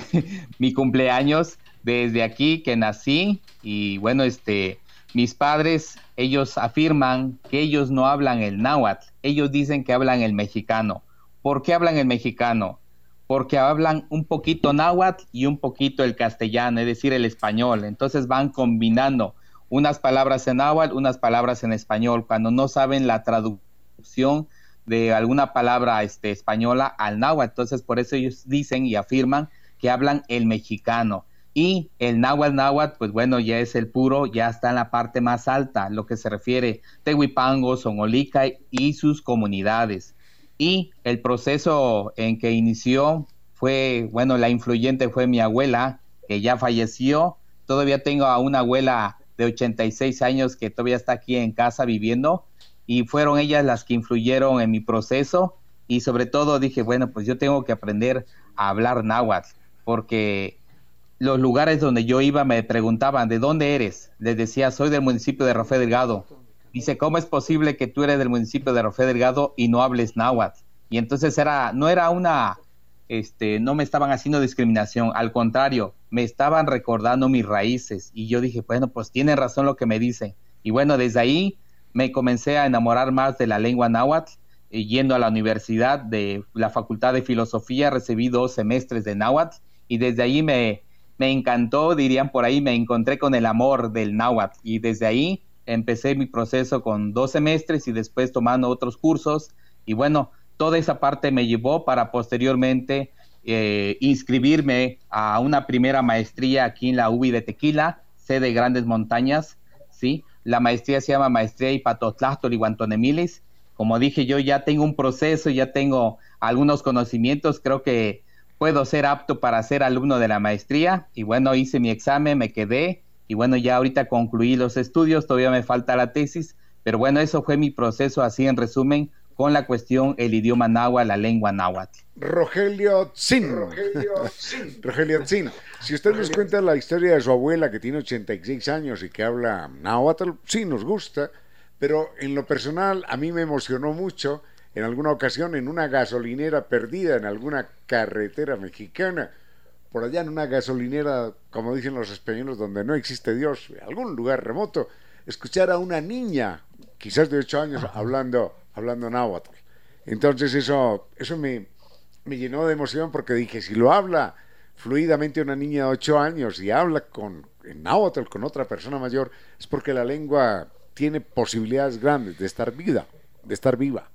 [LAUGHS] mi cumpleaños desde aquí que nací y bueno, este, mis padres, ellos afirman que ellos no hablan el náhuatl, ellos dicen que hablan el mexicano. ¿Por qué hablan el mexicano? Porque hablan un poquito náhuatl y un poquito el castellano, es decir, el español. Entonces van combinando unas palabras en náhuatl, unas palabras en español, cuando no saben la traducción de alguna palabra este, española al náhuatl. Entonces, por eso ellos dicen y afirman que hablan el mexicano. Y el náhuatl náhuatl, pues bueno, ya es el puro, ya está en la parte más alta, lo que se refiere Tehuipango, Sonolica y sus comunidades. Y el proceso en que inició fue, bueno, la influyente fue mi abuela, que ya falleció. Todavía tengo a una abuela de 86 años que todavía está aquí en casa viviendo y fueron ellas las que influyeron en mi proceso y sobre todo dije, bueno, pues yo tengo que aprender a hablar náhuatl porque los lugares donde yo iba me preguntaban, ¿de dónde eres? Les decía, soy del municipio de Rafael Delgado. Dice, ¿cómo es posible que tú eres del municipio de Rafael Delgado y no hables náhuatl? Y entonces era, no era una, este, no me estaban haciendo discriminación, al contrario, me estaban recordando mis raíces. Y yo dije, bueno, pues tienen razón lo que me dicen. Y bueno, desde ahí me comencé a enamorar más de la lengua náhuatl, y yendo a la universidad de la Facultad de Filosofía, recibí dos semestres de náhuatl y desde ahí me, me encantó, dirían por ahí, me encontré con el amor del náhuatl y desde ahí empecé mi proceso con dos semestres y después tomando otros cursos y bueno, toda esa parte me llevó para posteriormente eh, inscribirme a una primera maestría aquí en la UBI de Tequila, sede Grandes Montañas, ¿sí? La maestría se llama Maestría Ipatotlastol y Guantonemilis. Como dije, yo ya tengo un proceso, ya tengo algunos conocimientos, creo que puedo ser apto para ser alumno de la maestría. Y bueno, hice mi examen, me quedé. Y bueno, ya ahorita concluí los estudios, todavía me falta la tesis, pero bueno, eso fue mi proceso así en resumen con la cuestión el idioma náhuatl, la lengua náhuatl. Rogelio Tzin. Rogelio Tzin. [LAUGHS] Si usted nos cuenta la historia de su abuela que tiene 86 años y que habla náhuatl, sí nos gusta, pero en lo personal a mí me emocionó mucho en alguna ocasión en una gasolinera perdida en alguna carretera mexicana, por allá en una gasolinera, como dicen los españoles, donde no existe Dios, algún lugar remoto, escuchar a una niña, quizás de ocho años, hablando, hablando náhuatl. Entonces eso, eso me, me llenó de emoción porque dije, si lo habla fluidamente una niña de ocho años y habla con, en náhuatl con otra persona mayor, es porque la lengua tiene posibilidades grandes de estar viva, de estar viva.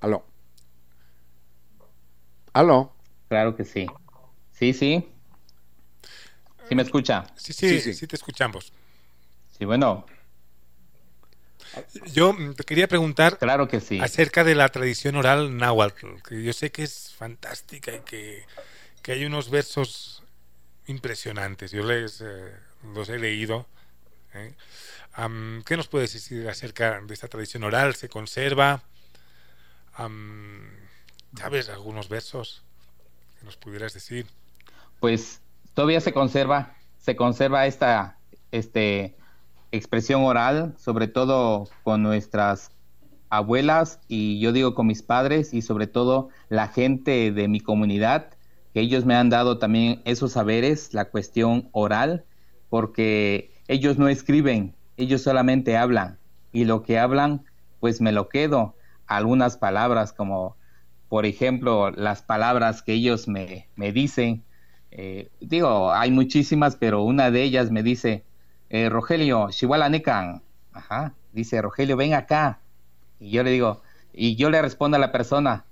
Aló. Aló. Claro que sí. Sí, sí. ¿Sí me escucha? Sí, sí, sí, sí, te escuchamos. Sí, bueno. Yo te quería preguntar claro que sí. acerca de la tradición oral náhuatl, que yo sé que es fantástica y que, hay unos versos impresionantes. Yo les, eh, los he leído. ¿eh? ¿Qué nos puedes decir acerca de esta tradición oral? ¿Se conserva? ¿Sabes algunos versos que nos pudieras decir? Pues todavía se conserva, se conserva esta este, expresión oral, sobre todo con nuestras abuelas y yo digo con mis padres y sobre todo la gente de mi comunidad, que ellos me han dado también esos saberes, la cuestión oral, porque ellos no escriben, ellos solamente hablan y lo que hablan pues me lo quedo. Algunas palabras como por ejemplo las palabras que ellos me, me dicen, eh, digo, hay muchísimas, pero una de ellas me dice, eh, Rogelio, Necan, ajá, dice Rogelio, ven acá. Y yo le digo, y yo le respondo a la persona,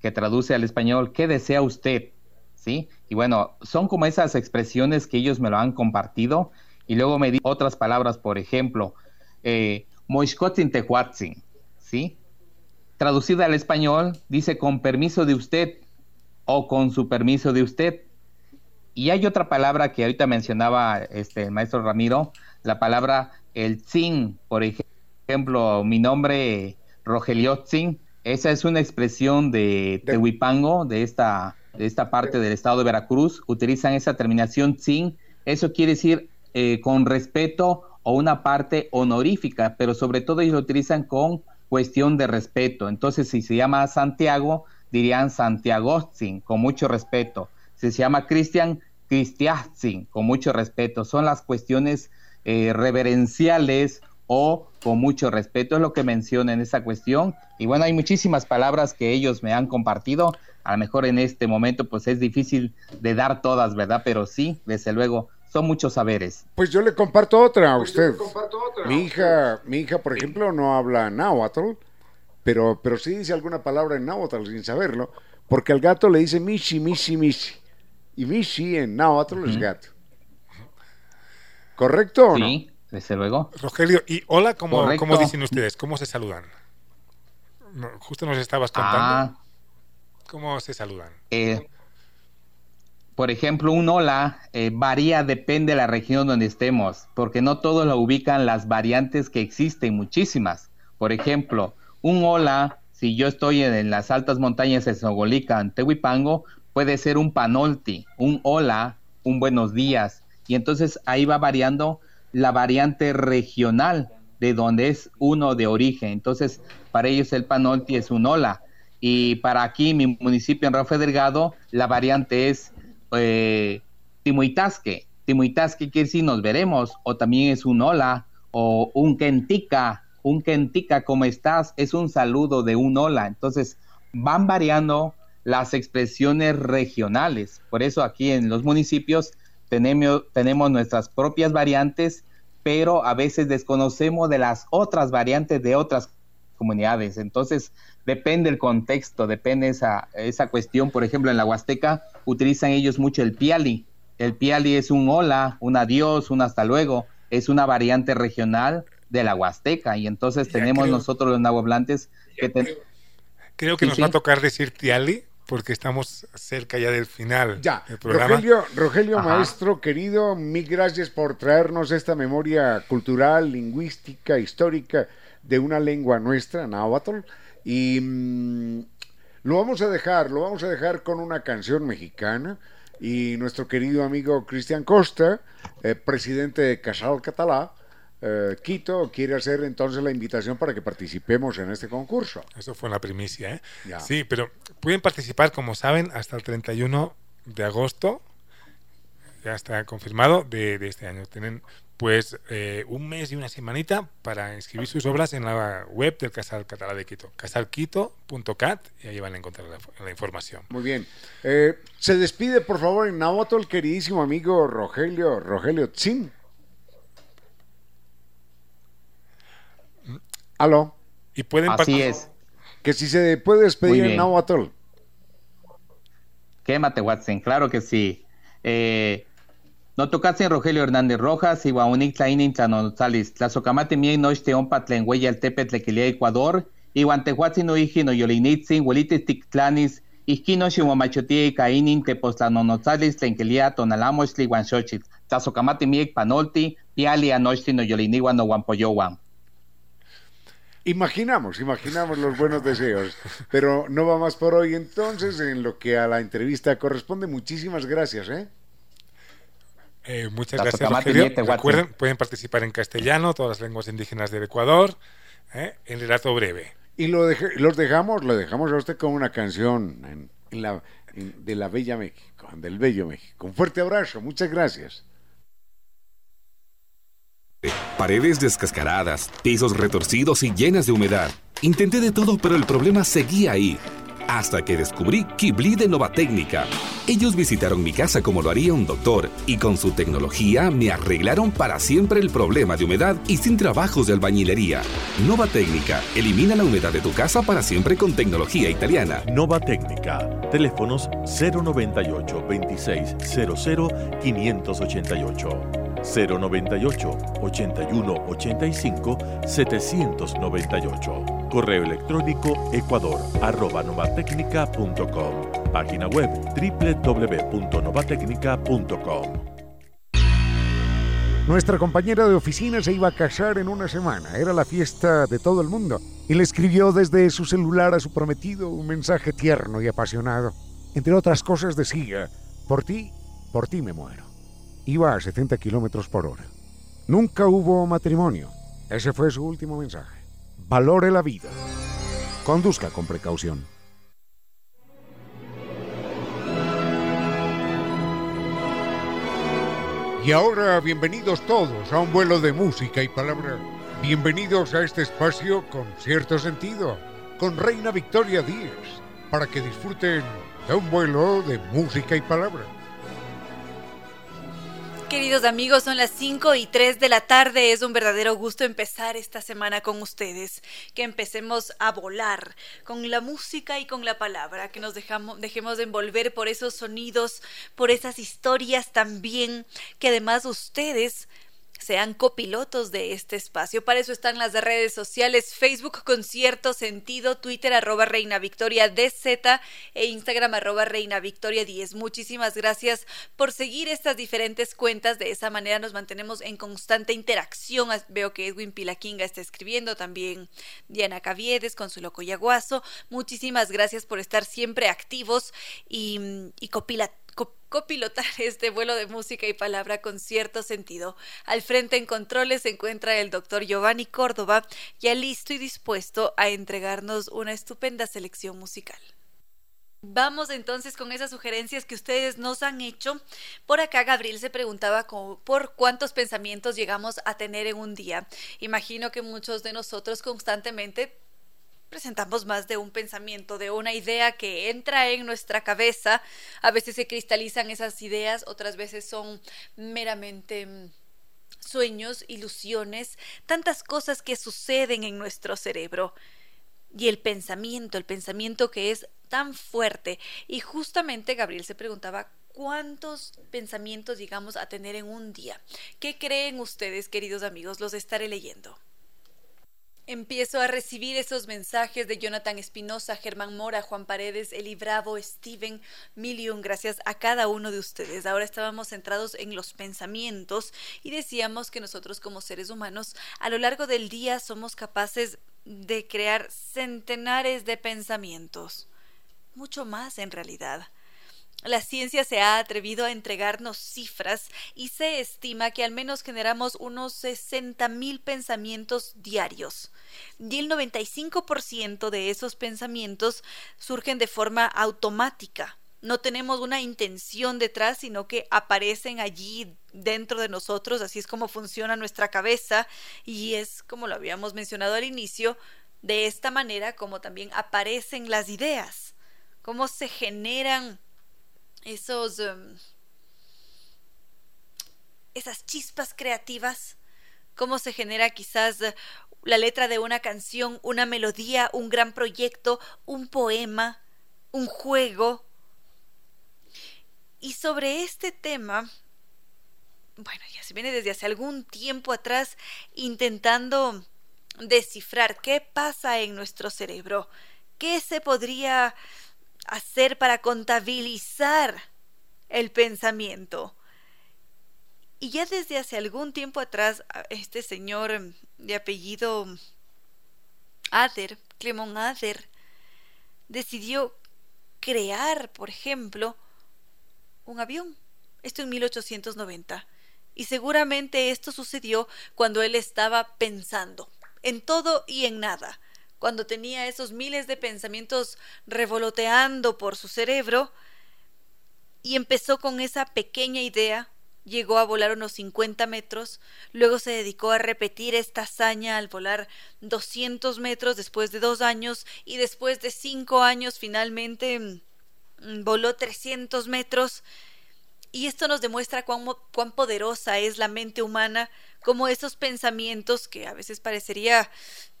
que traduce al español, ¿qué desea usted? ¿Sí? Y bueno, son como esas expresiones que ellos me lo han compartido y luego me di otras palabras, por ejemplo, eh, Tehuatzin, ¿sí? Traducida al español, dice con permiso de usted o con su permiso de usted. Y hay otra palabra que ahorita mencionaba este, el maestro Ramiro, la palabra el tzin, por ejemplo, mi nombre Rogelio Tzin, esa es una expresión de Tehuipango, de esta, de esta parte del estado de Veracruz, utilizan esa terminación tzin, eso quiere decir eh, con respeto o una parte honorífica, pero sobre todo ellos lo utilizan con cuestión de respeto. Entonces, si se llama Santiago, dirían Santiagotzin, con mucho respeto. Se llama Cristian, Cristiazin, con mucho respeto. Son las cuestiones eh, reverenciales o con mucho respeto, es lo que menciona en esa cuestión. Y bueno, hay muchísimas palabras que ellos me han compartido. A lo mejor en este momento pues es difícil de dar todas, ¿verdad? Pero sí, desde luego, son muchos saberes. Pues yo le comparto otra a pues usted. Mi hija, mi hija, por ejemplo, no habla náhuatl, pero, pero sí dice alguna palabra en náhuatl sin saberlo, porque al gato le dice mishi, mishi, mishi. Y mishi en náhuatl es gato. ¿Correcto o sí, desde luego. Rogelio, ¿y hola cómo, cómo dicen ustedes? ¿Cómo se saludan? justo nos estabas contando. Ah. ¿Cómo se saludan? Eh, por ejemplo, un hola eh, varía, depende de la región donde estemos, porque no todos lo ubican las variantes que existen, muchísimas. Por ejemplo, un hola, si yo estoy en, las altas montañas de en Tehuipango, puede ser un panolti, un hola, un buenos días. Y entonces ahí va variando la variante regional de donde es uno de origen. Entonces, para ellos el panolti es un hola. Y para aquí, mi municipio en Rafa Delgado, la variante es eh, Timuitasque. Timuitasque quiere decir nos veremos, o también es un hola, o un kentika, un kentika, ¿cómo estás? Es un saludo de un hola. Entonces, van variando las expresiones regionales. Por eso aquí en los municipios tenemos, tenemos nuestras propias variantes, pero a veces desconocemos de las otras variantes de otras comunidades. Entonces, depende el contexto, depende esa, esa cuestión. Por ejemplo, en la Huasteca utilizan ellos mucho el piali. El piali es un hola, un adiós, un hasta luego. Es una variante regional de la Huasteca. Y entonces tenemos nosotros los nahuablantes que... Creo que nos va a tocar decir tiali porque estamos cerca ya del final ya. Rogelio, Rogelio maestro querido, mil gracias por traernos esta memoria cultural, lingüística, histórica de una lengua nuestra, náhuatl, y mm, lo vamos a dejar, lo vamos a dejar con una canción mexicana. Y nuestro querido amigo Cristian Costa, eh, presidente de Casal Catalá, eh, Quito, quiere hacer entonces la invitación para que participemos en este concurso. Eso fue la primicia, ¿eh? Sí, pero pueden participar, como saben, hasta el 31 de agosto, ya está confirmado, de, de este año. Tienen pues eh, un mes y una semanita para inscribir sus obras en la web del Casal Catalá de Quito, casalquito.cat, y ahí van a encontrar la, información. Muy bien. Eh, se despide, por favor, en Nahuatl, el queridísimo amigo Rogelio, Rogelio Tzin. Aló. Y pueden Así es. Que si se puede despedir en Nahuatl. Quémate, Watson, claro que sí. Eh, no tocasen Rogelio Hernández Rojas, Iwaonik Tlainin Tlanotalis, Tlazocamate Mien Nochte Ompa Tlenhueya el Tepe Tlequilia Ecuador, Iwantehuatzin no Iji no Yolinitzin, Huelitis Tictlanis, Iskino Xihuamachotie Cainin Tepoztlanonotalis Tlenquilia Tonalamochtli Huanxochit, Tlazocamate Miek Panolti, Piali Anochtli no Yoliniwan no Huampoyowan. Imaginamos, imaginamos los buenos deseos, pero no va más por hoy. Entonces, en lo que a la entrevista corresponde, muchísimas gracias, ¿eh? Eh, muchas gracias, Rogelio. Recuerden, pueden participar en castellano, todas las lenguas indígenas del Ecuador, ¿eh? en relato breve. Y lo los dejamos, lo dejamos a usted con una canción en, la, de la Bella México, del Bello México. Un fuerte abrazo, muchas gracias. Paredes descascaradas, pisos retorcidos y llenas de humedad. Intenté de todo, pero el problema seguía ahí hasta que descubrí Kibli de Nova Técnica. Ellos visitaron mi casa como lo haría un doctor y con su tecnología me arreglaron para siempre el problema de humedad y sin trabajos de albañilería. Nova Técnica, elimina la humedad de tu casa para siempre con tecnología italiana. Nova Técnica, teléfonos 098 2600 588. 098 81 85 798. Correo electrónico ecuador arroba novatecnica.com. Página web www.novatecnica.com. Nuestra compañera de oficina se iba a casar en una semana. Era la fiesta de todo el mundo. Y le escribió desde su celular a su prometido un mensaje tierno y apasionado. Entre otras cosas decía, por ti, por ti me muero iba a 70 kilómetros por hora. Nunca hubo matrimonio. Ese fue su último mensaje. Valore la vida. Conduzca con precaución. Y ahora, bienvenidos todos a un vuelo de música y palabra. Bienvenidos a este espacio con cierto sentido, con Reina Victoria Díez, para que disfruten de un vuelo de música y palabra. Queridos amigos, son las 5 y 3 de la tarde. Es un verdadero gusto empezar esta semana con ustedes. Que empecemos a volar con la música y con la palabra. Que nos dejamos, dejemos de envolver por esos sonidos, por esas historias también. Que además ustedes sean copilotos de este espacio. Para eso están las redes sociales, Facebook con cierto sentido, Twitter arroba Reina Victoria DZ e Instagram arroba Reina Victoria 10. Muchísimas gracias por seguir estas diferentes cuentas. De esa manera nos mantenemos en constante interacción. Veo que Edwin Pilaquinga está escribiendo también. Diana Caviedes, Consuelo Coyaguazo. Muchísimas gracias por estar siempre activos y, y copilotar [LAUGHS] este vuelo de música y palabra con cierto sentido. Al frente en controles se encuentra el doctor Giovanni Córdoba, ya listo y dispuesto a entregarnos una estupenda selección musical. Vamos entonces con esas sugerencias que ustedes nos han hecho. Por acá Gabriel se preguntaba por cuántos pensamientos llegamos a tener en un día. Imagino que muchos de nosotros constantemente presentamos más de un pensamiento, de una idea que entra en nuestra cabeza. A veces se cristalizan esas ideas, otras veces son meramente mm, sueños, ilusiones, tantas cosas que suceden en nuestro cerebro. Y el pensamiento, el pensamiento que es tan fuerte. Y justamente Gabriel se preguntaba cuántos pensamientos llegamos a tener en un día. ¿Qué creen ustedes, queridos amigos? Los estaré leyendo. Empiezo a recibir esos mensajes de Jonathan Espinosa, Germán Mora, Juan Paredes, Eli Bravo, Steven, Million, gracias a cada uno de ustedes. Ahora estábamos centrados en los pensamientos y decíamos que nosotros como seres humanos a lo largo del día somos capaces de crear centenares de pensamientos, mucho más en realidad. La ciencia se ha atrevido a entregarnos cifras y se estima que al menos generamos unos 60 mil pensamientos diarios. Y el 95% de esos pensamientos surgen de forma automática. No tenemos una intención detrás, sino que aparecen allí dentro de nosotros, así es como funciona nuestra cabeza y es como lo habíamos mencionado al inicio, de esta manera como también aparecen las ideas, cómo se generan esos em, esas chispas creativas, cómo se genera quizás la letra de una canción, una melodía, un gran proyecto, un poema, un juego. Y sobre este tema, bueno, ya se viene desde hace algún tiempo atrás intentando descifrar qué pasa en nuestro cerebro, qué se podría hacer para contabilizar el pensamiento. Y ya desde hace algún tiempo atrás, este señor de apellido Ader, Clemón Ader, decidió crear, por ejemplo, un avión. Esto en 1890. Y seguramente esto sucedió cuando él estaba pensando en todo y en nada cuando tenía esos miles de pensamientos revoloteando por su cerebro y empezó con esa pequeña idea llegó a volar unos 50 metros, luego se dedicó a repetir esta hazaña al volar 200 metros después de dos años y después de cinco años finalmente mm, voló 300 metros. Y esto nos demuestra cuán, cuán poderosa es la mente humana, como esos pensamientos que a veces parecería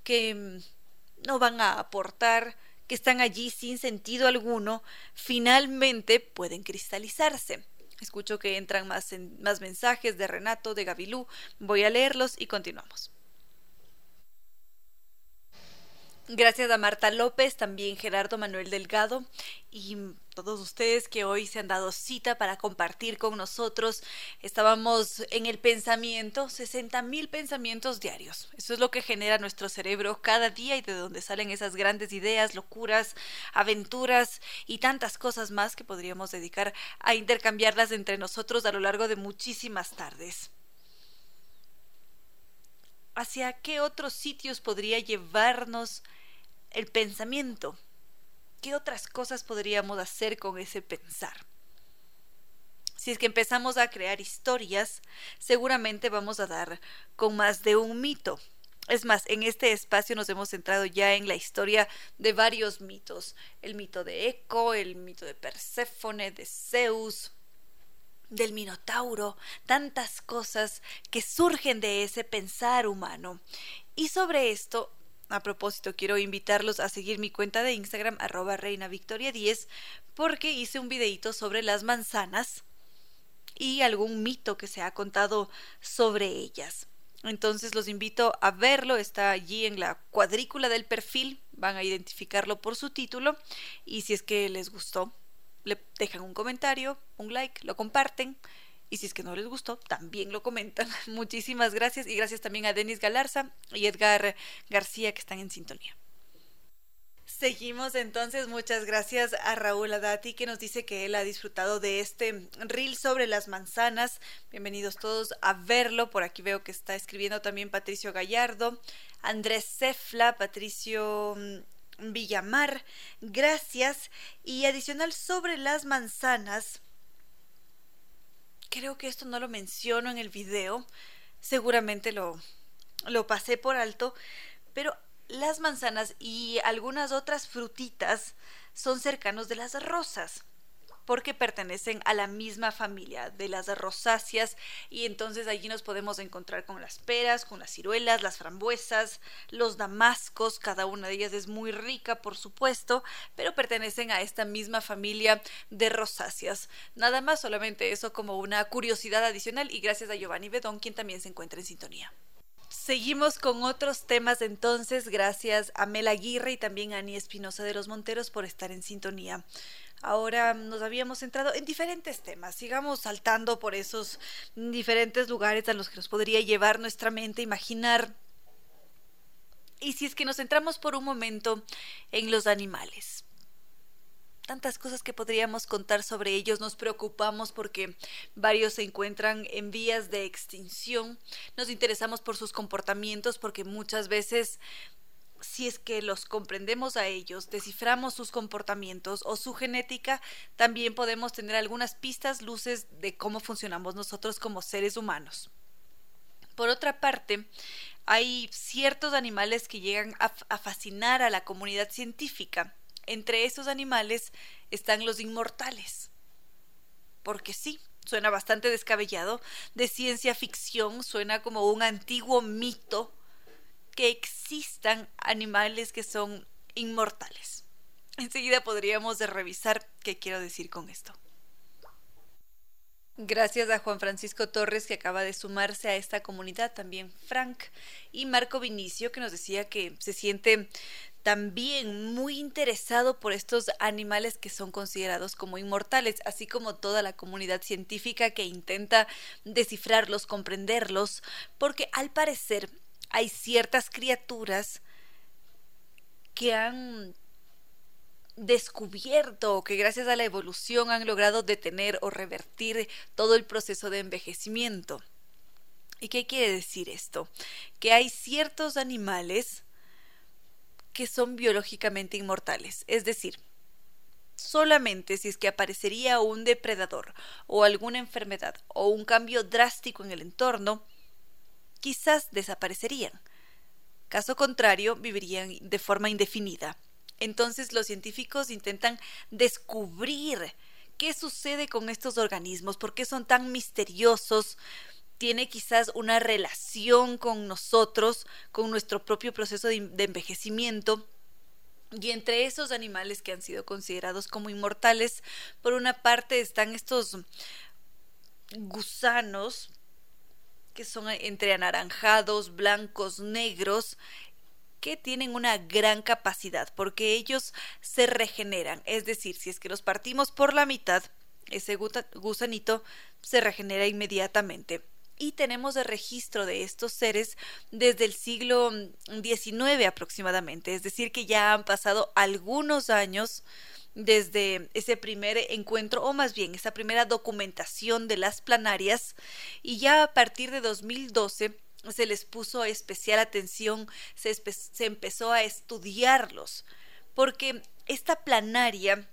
que mm, no van a aportar, que están allí sin sentido alguno, finalmente pueden cristalizarse. Escucho que entran más, más mensajes de Renato, de Gavilú. Voy a leerlos y continuamos. Gracias a Marta López, también Gerardo Manuel Delgado y todos ustedes que hoy se han dado cita para compartir con nosotros. Estábamos en el pensamiento, 60 mil pensamientos diarios. Eso es lo que genera nuestro cerebro cada día y de donde salen esas grandes ideas, locuras, aventuras y tantas cosas más que podríamos dedicar a intercambiarlas entre nosotros a lo largo de muchísimas tardes. ¿Hacia qué otros sitios podría llevarnos el pensamiento. ¿Qué otras cosas podríamos hacer con ese pensar? Si es que empezamos a crear historias, seguramente vamos a dar con más de un mito. Es más, en este espacio nos hemos centrado ya en la historia de varios mitos. El mito de Eco, el mito de Perséfone, de Zeus, del Minotauro, tantas cosas que surgen de ese pensar humano. Y sobre esto a propósito, quiero invitarlos a seguir mi cuenta de Instagram, arroba reina victoria 10, porque hice un videito sobre las manzanas y algún mito que se ha contado sobre ellas. Entonces los invito a verlo, está allí en la cuadrícula del perfil, van a identificarlo por su título y si es que les gustó, le dejan un comentario, un like, lo comparten y si es que no les gustó, también lo comentan. [LAUGHS] Muchísimas gracias y gracias también a Denis Galarza y Edgar García que están en sintonía. Seguimos entonces, muchas gracias a Raúl Adati que nos dice que él ha disfrutado de este reel sobre las manzanas. Bienvenidos todos a verlo. Por aquí veo que está escribiendo también Patricio Gallardo, Andrés Cefla, Patricio mm, Villamar. Gracias. Y adicional sobre las manzanas, creo que esto no lo menciono en el video, seguramente lo, lo pasé por alto, pero las manzanas y algunas otras frutitas son cercanos de las rosas porque pertenecen a la misma familia de las rosáceas y entonces allí nos podemos encontrar con las peras, con las ciruelas, las frambuesas, los damascos, cada una de ellas es muy rica por supuesto, pero pertenecen a esta misma familia de rosáceas. Nada más, solamente eso como una curiosidad adicional y gracias a Giovanni Bedón quien también se encuentra en sintonía. Seguimos con otros temas entonces, gracias a Mel Aguirre y también a Ani Espinosa de los Monteros por estar en sintonía. Ahora nos habíamos centrado en diferentes temas. Sigamos saltando por esos diferentes lugares a los que nos podría llevar nuestra mente, imaginar. Y si es que nos centramos por un momento en los animales. Tantas cosas que podríamos contar sobre ellos, nos preocupamos porque varios se encuentran en vías de extinción, nos interesamos por sus comportamientos porque muchas veces si es que los comprendemos a ellos, desciframos sus comportamientos o su genética, también podemos tener algunas pistas, luces de cómo funcionamos nosotros como seres humanos. Por otra parte, hay ciertos animales que llegan a, fascinar a la comunidad científica. Entre esos animales están los inmortales. Porque sí, suena bastante descabellado, de ciencia ficción, suena como un antiguo mito que existan animales que son inmortales. Enseguida podríamos revisar qué quiero decir con esto. Gracias a Juan Francisco Torres que acaba de sumarse a esta comunidad, también Frank y Marco Vinicio que nos decía que se siente también muy interesado por estos animales que son considerados como inmortales, así como toda la comunidad científica que intenta descifrarlos, comprenderlos, porque al parecer hay ciertas criaturas que han descubierto que gracias a la evolución han logrado detener o revertir todo el proceso de envejecimiento. ¿Y qué quiere decir esto? Que hay ciertos animales que son biológicamente inmortales, es decir, solamente si es que aparecería un depredador o alguna enfermedad o un cambio drástico en el entorno, quizás desaparecerían. Caso contrario, vivirían de forma indefinida. Entonces los científicos intentan descubrir qué sucede con estos organismos, por qué son tan misteriosos, tiene quizás una relación con nosotros, con nuestro propio proceso de, envejecimiento. Y entre esos animales que han sido considerados como inmortales, por una parte están estos gusanos que son entre anaranjados, blancos, negros, que tienen una gran capacidad porque ellos se regeneran. Es decir, si es que los partimos por la mitad, ese gusanito se regenera inmediatamente. Y tenemos el registro de estos seres desde el siglo XIX aproximadamente, es decir, que ya han pasado algunos años desde ese primer encuentro, o más bien esa primera documentación de las planarias, y ya a partir de 2012 se les puso especial atención, se, se empezó a estudiarlos, porque esta planaria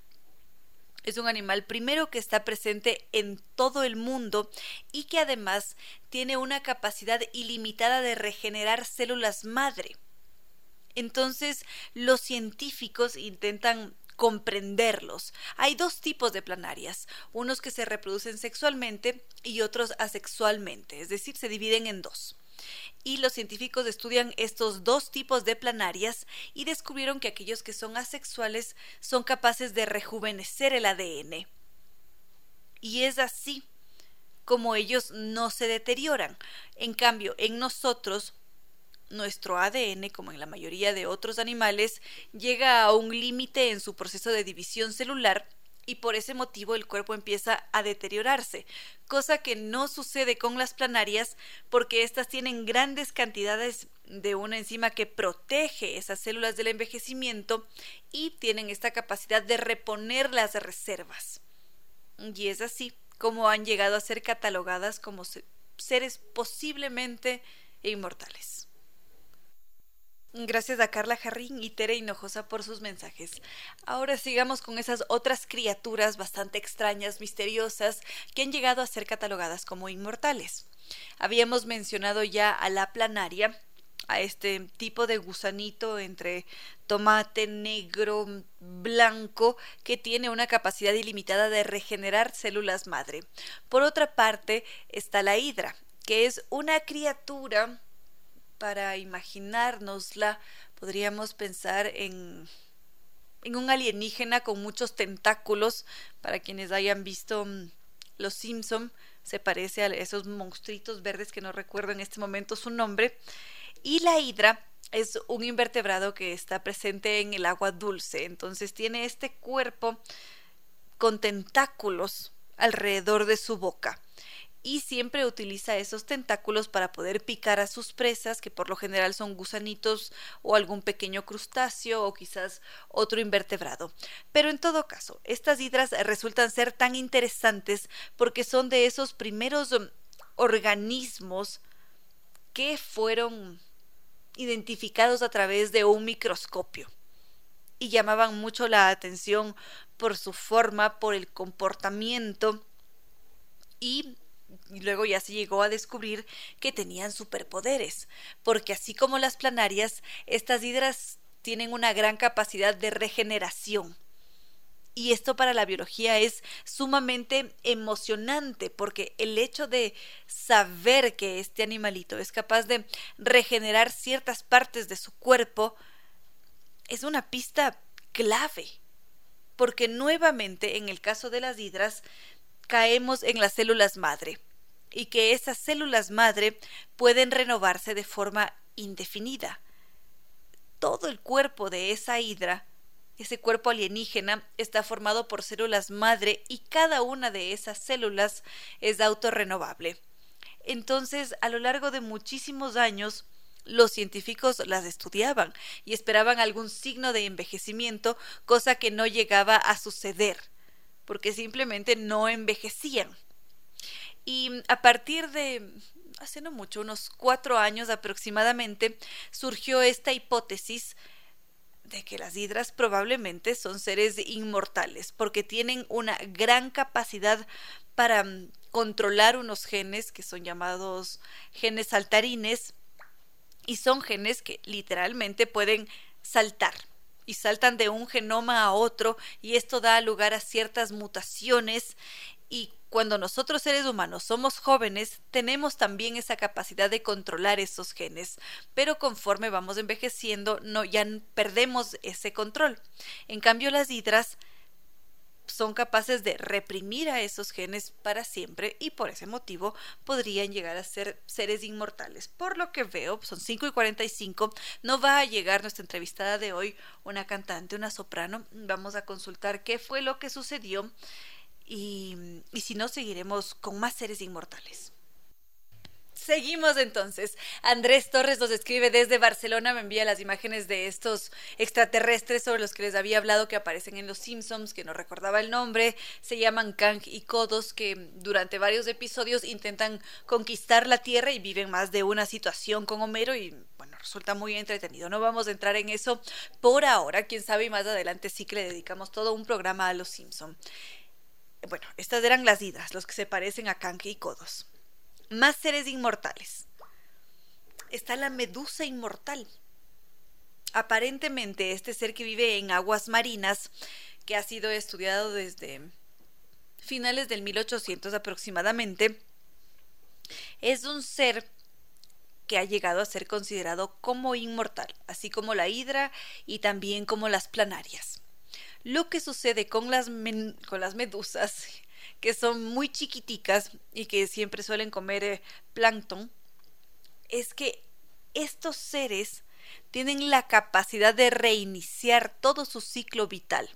es un animal primero que está presente en todo el mundo y que además tiene una capacidad ilimitada de regenerar células madre. Entonces los científicos intentan comprenderlos. Hay dos tipos de planarias, unos que se reproducen sexualmente y otros asexualmente, es decir, se dividen en dos y los científicos estudian estos dos tipos de planarias y descubrieron que aquellos que son asexuales son capaces de rejuvenecer el ADN. Y es así como ellos no se deterioran. En cambio, en nosotros, nuestro ADN, como en la mayoría de otros animales, llega a un límite en su proceso de división celular y por ese motivo el cuerpo empieza a deteriorarse, cosa que no sucede con las planarias porque éstas tienen grandes cantidades de una enzima que protege esas células del envejecimiento y tienen esta capacidad de reponer las reservas. Y es así como han llegado a ser catalogadas como seres posiblemente inmortales. Gracias a Carla Jarrín y Tere Hinojosa por sus mensajes. Ahora sigamos con esas otras criaturas bastante extrañas, misteriosas, que han llegado a ser catalogadas como inmortales. Habíamos mencionado ya a la planaria, a este tipo de gusanito entre tomate negro, blanco, que tiene una capacidad ilimitada de regenerar células madre. Por otra parte está la hidra, que es una criatura para imaginárnosla, podríamos pensar en, en un alienígena con muchos tentáculos. Para quienes hayan visto mm, Los Simpson, se parece a esos monstruitos verdes que no recuerdo en este momento su nombre. Y la hidra es un invertebrado que está presente en el agua dulce. Entonces tiene este cuerpo con tentáculos alrededor de su boca y siempre utiliza esos tentáculos para poder picar a sus presas, que por lo general son gusanitos o algún pequeño crustáceo o quizás otro invertebrado. Pero en todo caso, estas hidras resultan ser tan interesantes porque son de esos primeros mm, organismos que fueron identificados a través de un microscopio y llamaban mucho la atención por su forma, por el comportamiento y y luego ya se llegó a descubrir que tenían superpoderes, porque así como las planarias, estas hidras tienen una gran capacidad de regeneración. Y esto para la biología es sumamente emocionante porque el hecho de saber que este animalito es capaz de regenerar ciertas partes de su cuerpo es una pista clave. Porque nuevamente en el caso de las hidras caemos en las células madre y que esas células madre pueden renovarse de forma indefinida. Todo el cuerpo de esa hidra, ese cuerpo alienígena, está formado por células madre y cada una de esas células es autorrenovable. Entonces, a lo largo de muchísimos años, los científicos las estudiaban y esperaban algún signo de envejecimiento, cosa que no llegaba a suceder porque simplemente no envejecían. Y a partir de hace no mucho, unos cuatro años aproximadamente, surgió esta hipótesis de que las hidras probablemente son seres inmortales porque tienen una gran capacidad para mm, controlar unos genes que son llamados genes saltarines y son genes que literalmente pueden saltar y saltan de un genoma a otro y esto da lugar a ciertas mutaciones y cuando nosotros seres humanos somos jóvenes, tenemos también esa capacidad de controlar esos genes, pero conforme vamos envejeciendo, no ya perdemos ese control. En cambio, las hidras son capaces de reprimir a esos genes para siempre y por ese motivo podrían llegar a ser seres inmortales. Por lo que veo, son 5 y 45, no va a llegar nuestra entrevistada de hoy, una cantante, una soprano. Vamos a consultar qué fue lo que sucedió y, si no, seguiremos con más seres inmortales. Seguimos entonces. Andrés Torres nos escribe desde Barcelona, me envía las imágenes de estos extraterrestres sobre los que les había hablado que aparecen en Los Simpsons, que no recordaba el nombre. Se llaman Kang y Kodos, que durante varios episodios intentan conquistar la Tierra y viven más de una situación con Homero y bueno, resulta muy entretenido. No vamos a entrar en eso por ahora, quién sabe, y más adelante sí que le dedicamos todo un programa a Los Simpsons. Bueno, estas eran las hidras, los que se parecen a Kang y Kodos. Más seres inmortales. Está la medusa inmortal. Aparentemente, este ser que vive en aguas marinas, que ha sido estudiado desde finales del 1800 aproximadamente, es un ser que ha llegado a ser considerado como inmortal, así como la hidra y también como las planarias. Lo que sucede con las, con las medusas, que son muy chiquiticas y que siempre suelen comer eh, plancton, es que estos seres tienen la capacidad de reiniciar todo su ciclo vital.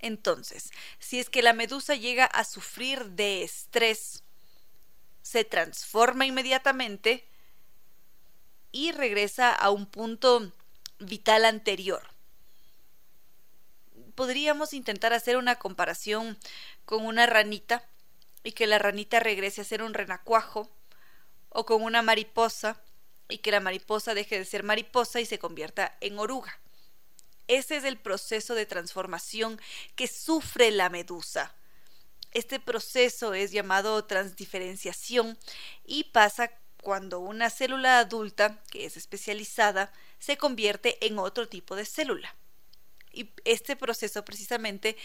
Entonces, si es que la medusa llega a sufrir de estrés, se transforma inmediatamente y regresa a un punto vital anterior podríamos intentar hacer una comparación con una ranita y que la ranita regrese a ser un renacuajo o con una mariposa y que la mariposa deje de ser mariposa y se convierta en oruga. Ese es el proceso de transformación que sufre la medusa. Este proceso es llamado transdiferenciación y pasa cuando una célula adulta, que es especializada, se convierte en otro tipo de célula. Y este proceso precisamente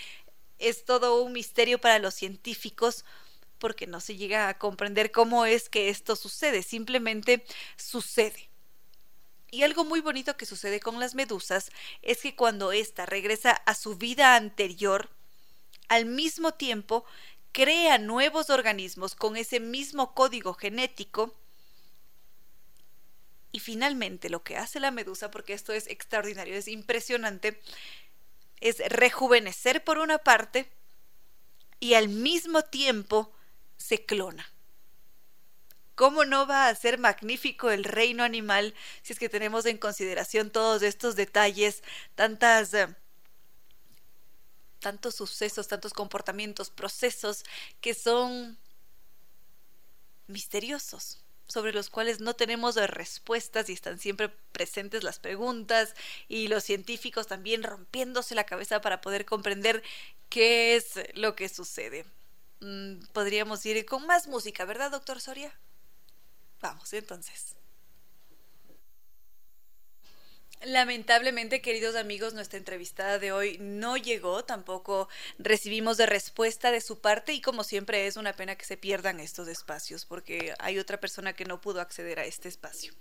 es todo un misterio para los científicos porque no se llega a comprender cómo es que esto sucede, simplemente sucede. Y algo muy bonito que sucede con las medusas es que cuando ésta regresa a su vida anterior, al mismo tiempo crea nuevos organismos con ese mismo código genético y finalmente lo que hace la medusa, porque esto es extraordinario, es impresionante, es rejuvenecer por una parte y al mismo tiempo se clona. ¿Cómo no va a ser magnífico el reino animal si es que tenemos en consideración todos estos detalles, tantas... Eh, tantos sucesos, tantos comportamientos, procesos que son misteriosos? Sobre los cuales no tenemos respuestas y están siempre presentes las preguntas y los científicos también rompiéndose la cabeza para poder comprender qué es lo que sucede. Mm, podríamos ir con más música, ¿verdad, doctor Soria? Vamos entonces. Lamentablemente, queridos amigos, nuestra entrevistada de hoy no llegó, tampoco recibimos de respuesta de su parte y como siempre es una pena que se pierdan estos espacios porque hay otra persona que no pudo acceder a este espacio.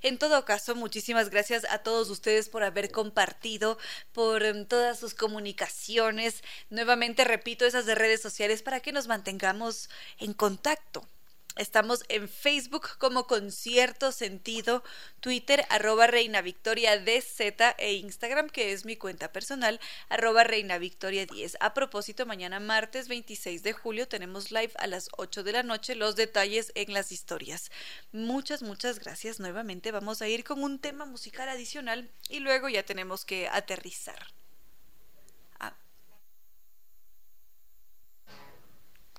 En todo caso, muchísimas gracias a todos ustedes por haber compartido, por em, todas sus comunicaciones. Nuevamente repito esas de redes sociales para que nos mantengamos en contacto. Estamos en Facebook como Concierto Sentido, Twitter arroba Reina Victoria DZ e Instagram que es mi cuenta personal arroba Reina Victoria 10. A propósito, mañana martes 26 de julio tenemos live a las 8 de la noche los detalles en las historias. Muchas, muchas gracias. Nuevamente vamos a ir con un tema musical adicional y luego ya tenemos que aterrizar.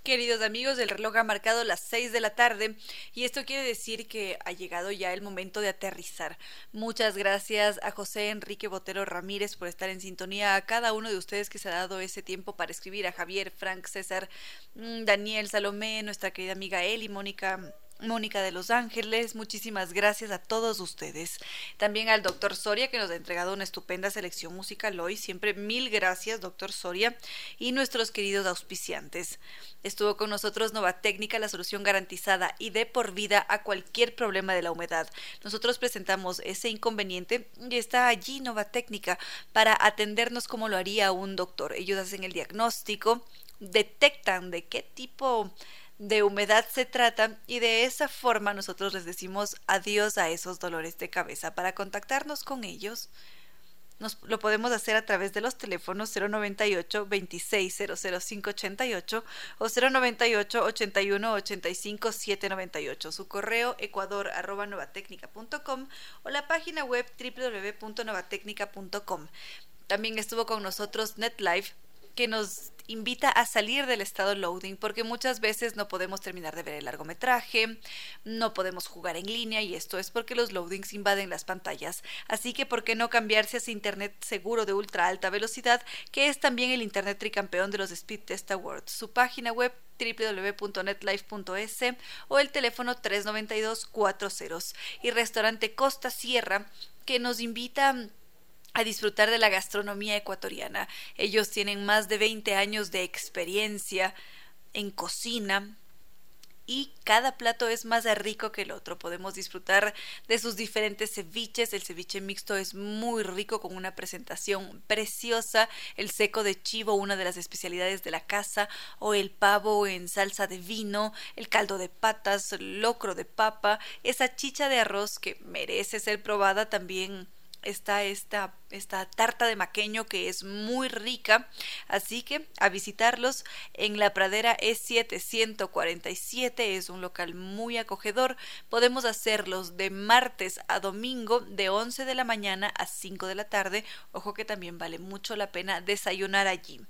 Queridos amigos, el reloj ha marcado las 6 de la tarde y esto quiere decir que ha llegado ya el momento de aterrizar. Muchas gracias a José Enrique Botero Ramírez por estar en sintonía, a cada uno de ustedes que se ha dado ese tiempo para escribir, a Javier, Frank, César, mm, Daniel, Salomé, nuestra querida amiga Eli, Mónica, Mónica de Los Ángeles, muchísimas gracias a todos ustedes. También al doctor Soria que nos ha entregado una estupenda selección musical hoy. Siempre mil gracias, doctor Soria. Y nuestros queridos auspiciantes. Estuvo con nosotros Nova Técnica, la solución garantizada y de por vida a cualquier problema de la humedad. Nosotros presentamos ese inconveniente y está allí Nova Técnica para atendernos como lo haría un doctor. Ellos hacen el diagnóstico, detectan de qué tipo de humedad se trata y de esa forma nosotros les decimos adiós a esos dolores de cabeza. Para contactarnos con ellos, nos, lo podemos hacer a través de los teléfonos 098 2600588 o 098 81 85 798, su correo ecuador arroba novatecnica.com o la página web www.novatecnica.com. También estuvo con nosotros NetLife que nos invita a salir del estado loading porque muchas veces no podemos terminar de ver el largometraje, no podemos jugar en línea y esto es porque los loadings invaden las pantallas. Así que ¿por qué no cambiarse a ese internet seguro de ultra alta velocidad que es también el internet tricampeón de los Speed Test Awards? Su página web www.netlife.es o el teléfono 392 40 y restaurante Costa Sierra que nos invita a disfrutar de la gastronomía ecuatoriana. Ellos tienen más de 20 años de experiencia en cocina y cada plato es más rico que el otro. Podemos disfrutar de sus diferentes ceviches. El ceviche mixto es muy rico con una presentación preciosa. El seco de chivo, una de las especialidades de la casa, o el pavo en salsa de vino, el caldo de patas, locro de papa, esa chicha de arroz que merece ser probada también está esta, esta tarta de maqueño que es muy rica. Así que a visitarlos en la pradera E747 es un local muy acogedor. Podemos hacerlos de martes a domingo de 11 de la mañana a 5 de la tarde. Ojo que también vale mucho la pena desayunar allí.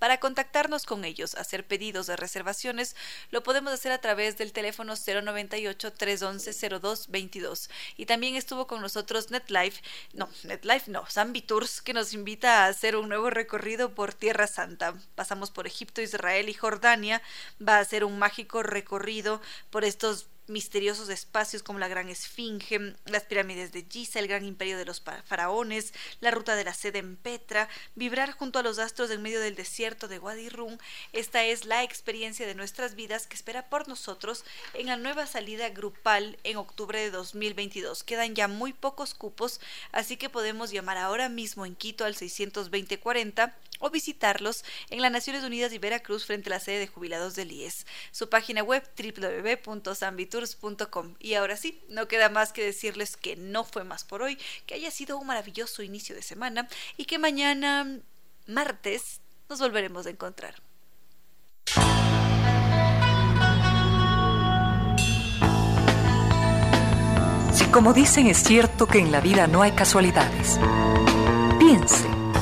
Para contactarnos con ellos, hacer pedidos de reservaciones, lo podemos hacer a través del teléfono 098-311-0222. Y también estuvo con nosotros NetLife, no, NetLife no, Zambi Tours, que nos invita a hacer un nuevo recorrido por Tierra Santa. Pasamos por Egipto, Israel y Jordania. Va a ser un mágico recorrido por estos misteriosos espacios como la Gran Esfinge, las pirámides de Giza, el gran imperio de los faraones, la ruta de la sede en Petra, vibrar junto a los astros en medio del desierto de Wadi Rum. Esta es la experiencia de nuestras vidas que espera por nosotros en la nueva salida grupal en octubre de 2022. Quedan ya muy pocos cupos, así que podemos llamar ahora mismo en Quito al 62040 o visitarlos en las Naciones Unidas y Veracruz frente a la sede de jubilados del IES. Su página web www.sambitur y ahora sí, no queda más que decirles que no fue más por hoy, que haya sido un maravilloso inicio de semana y que mañana, martes, nos volveremos a encontrar. Si como dicen es cierto que en la vida no hay casualidades, piense,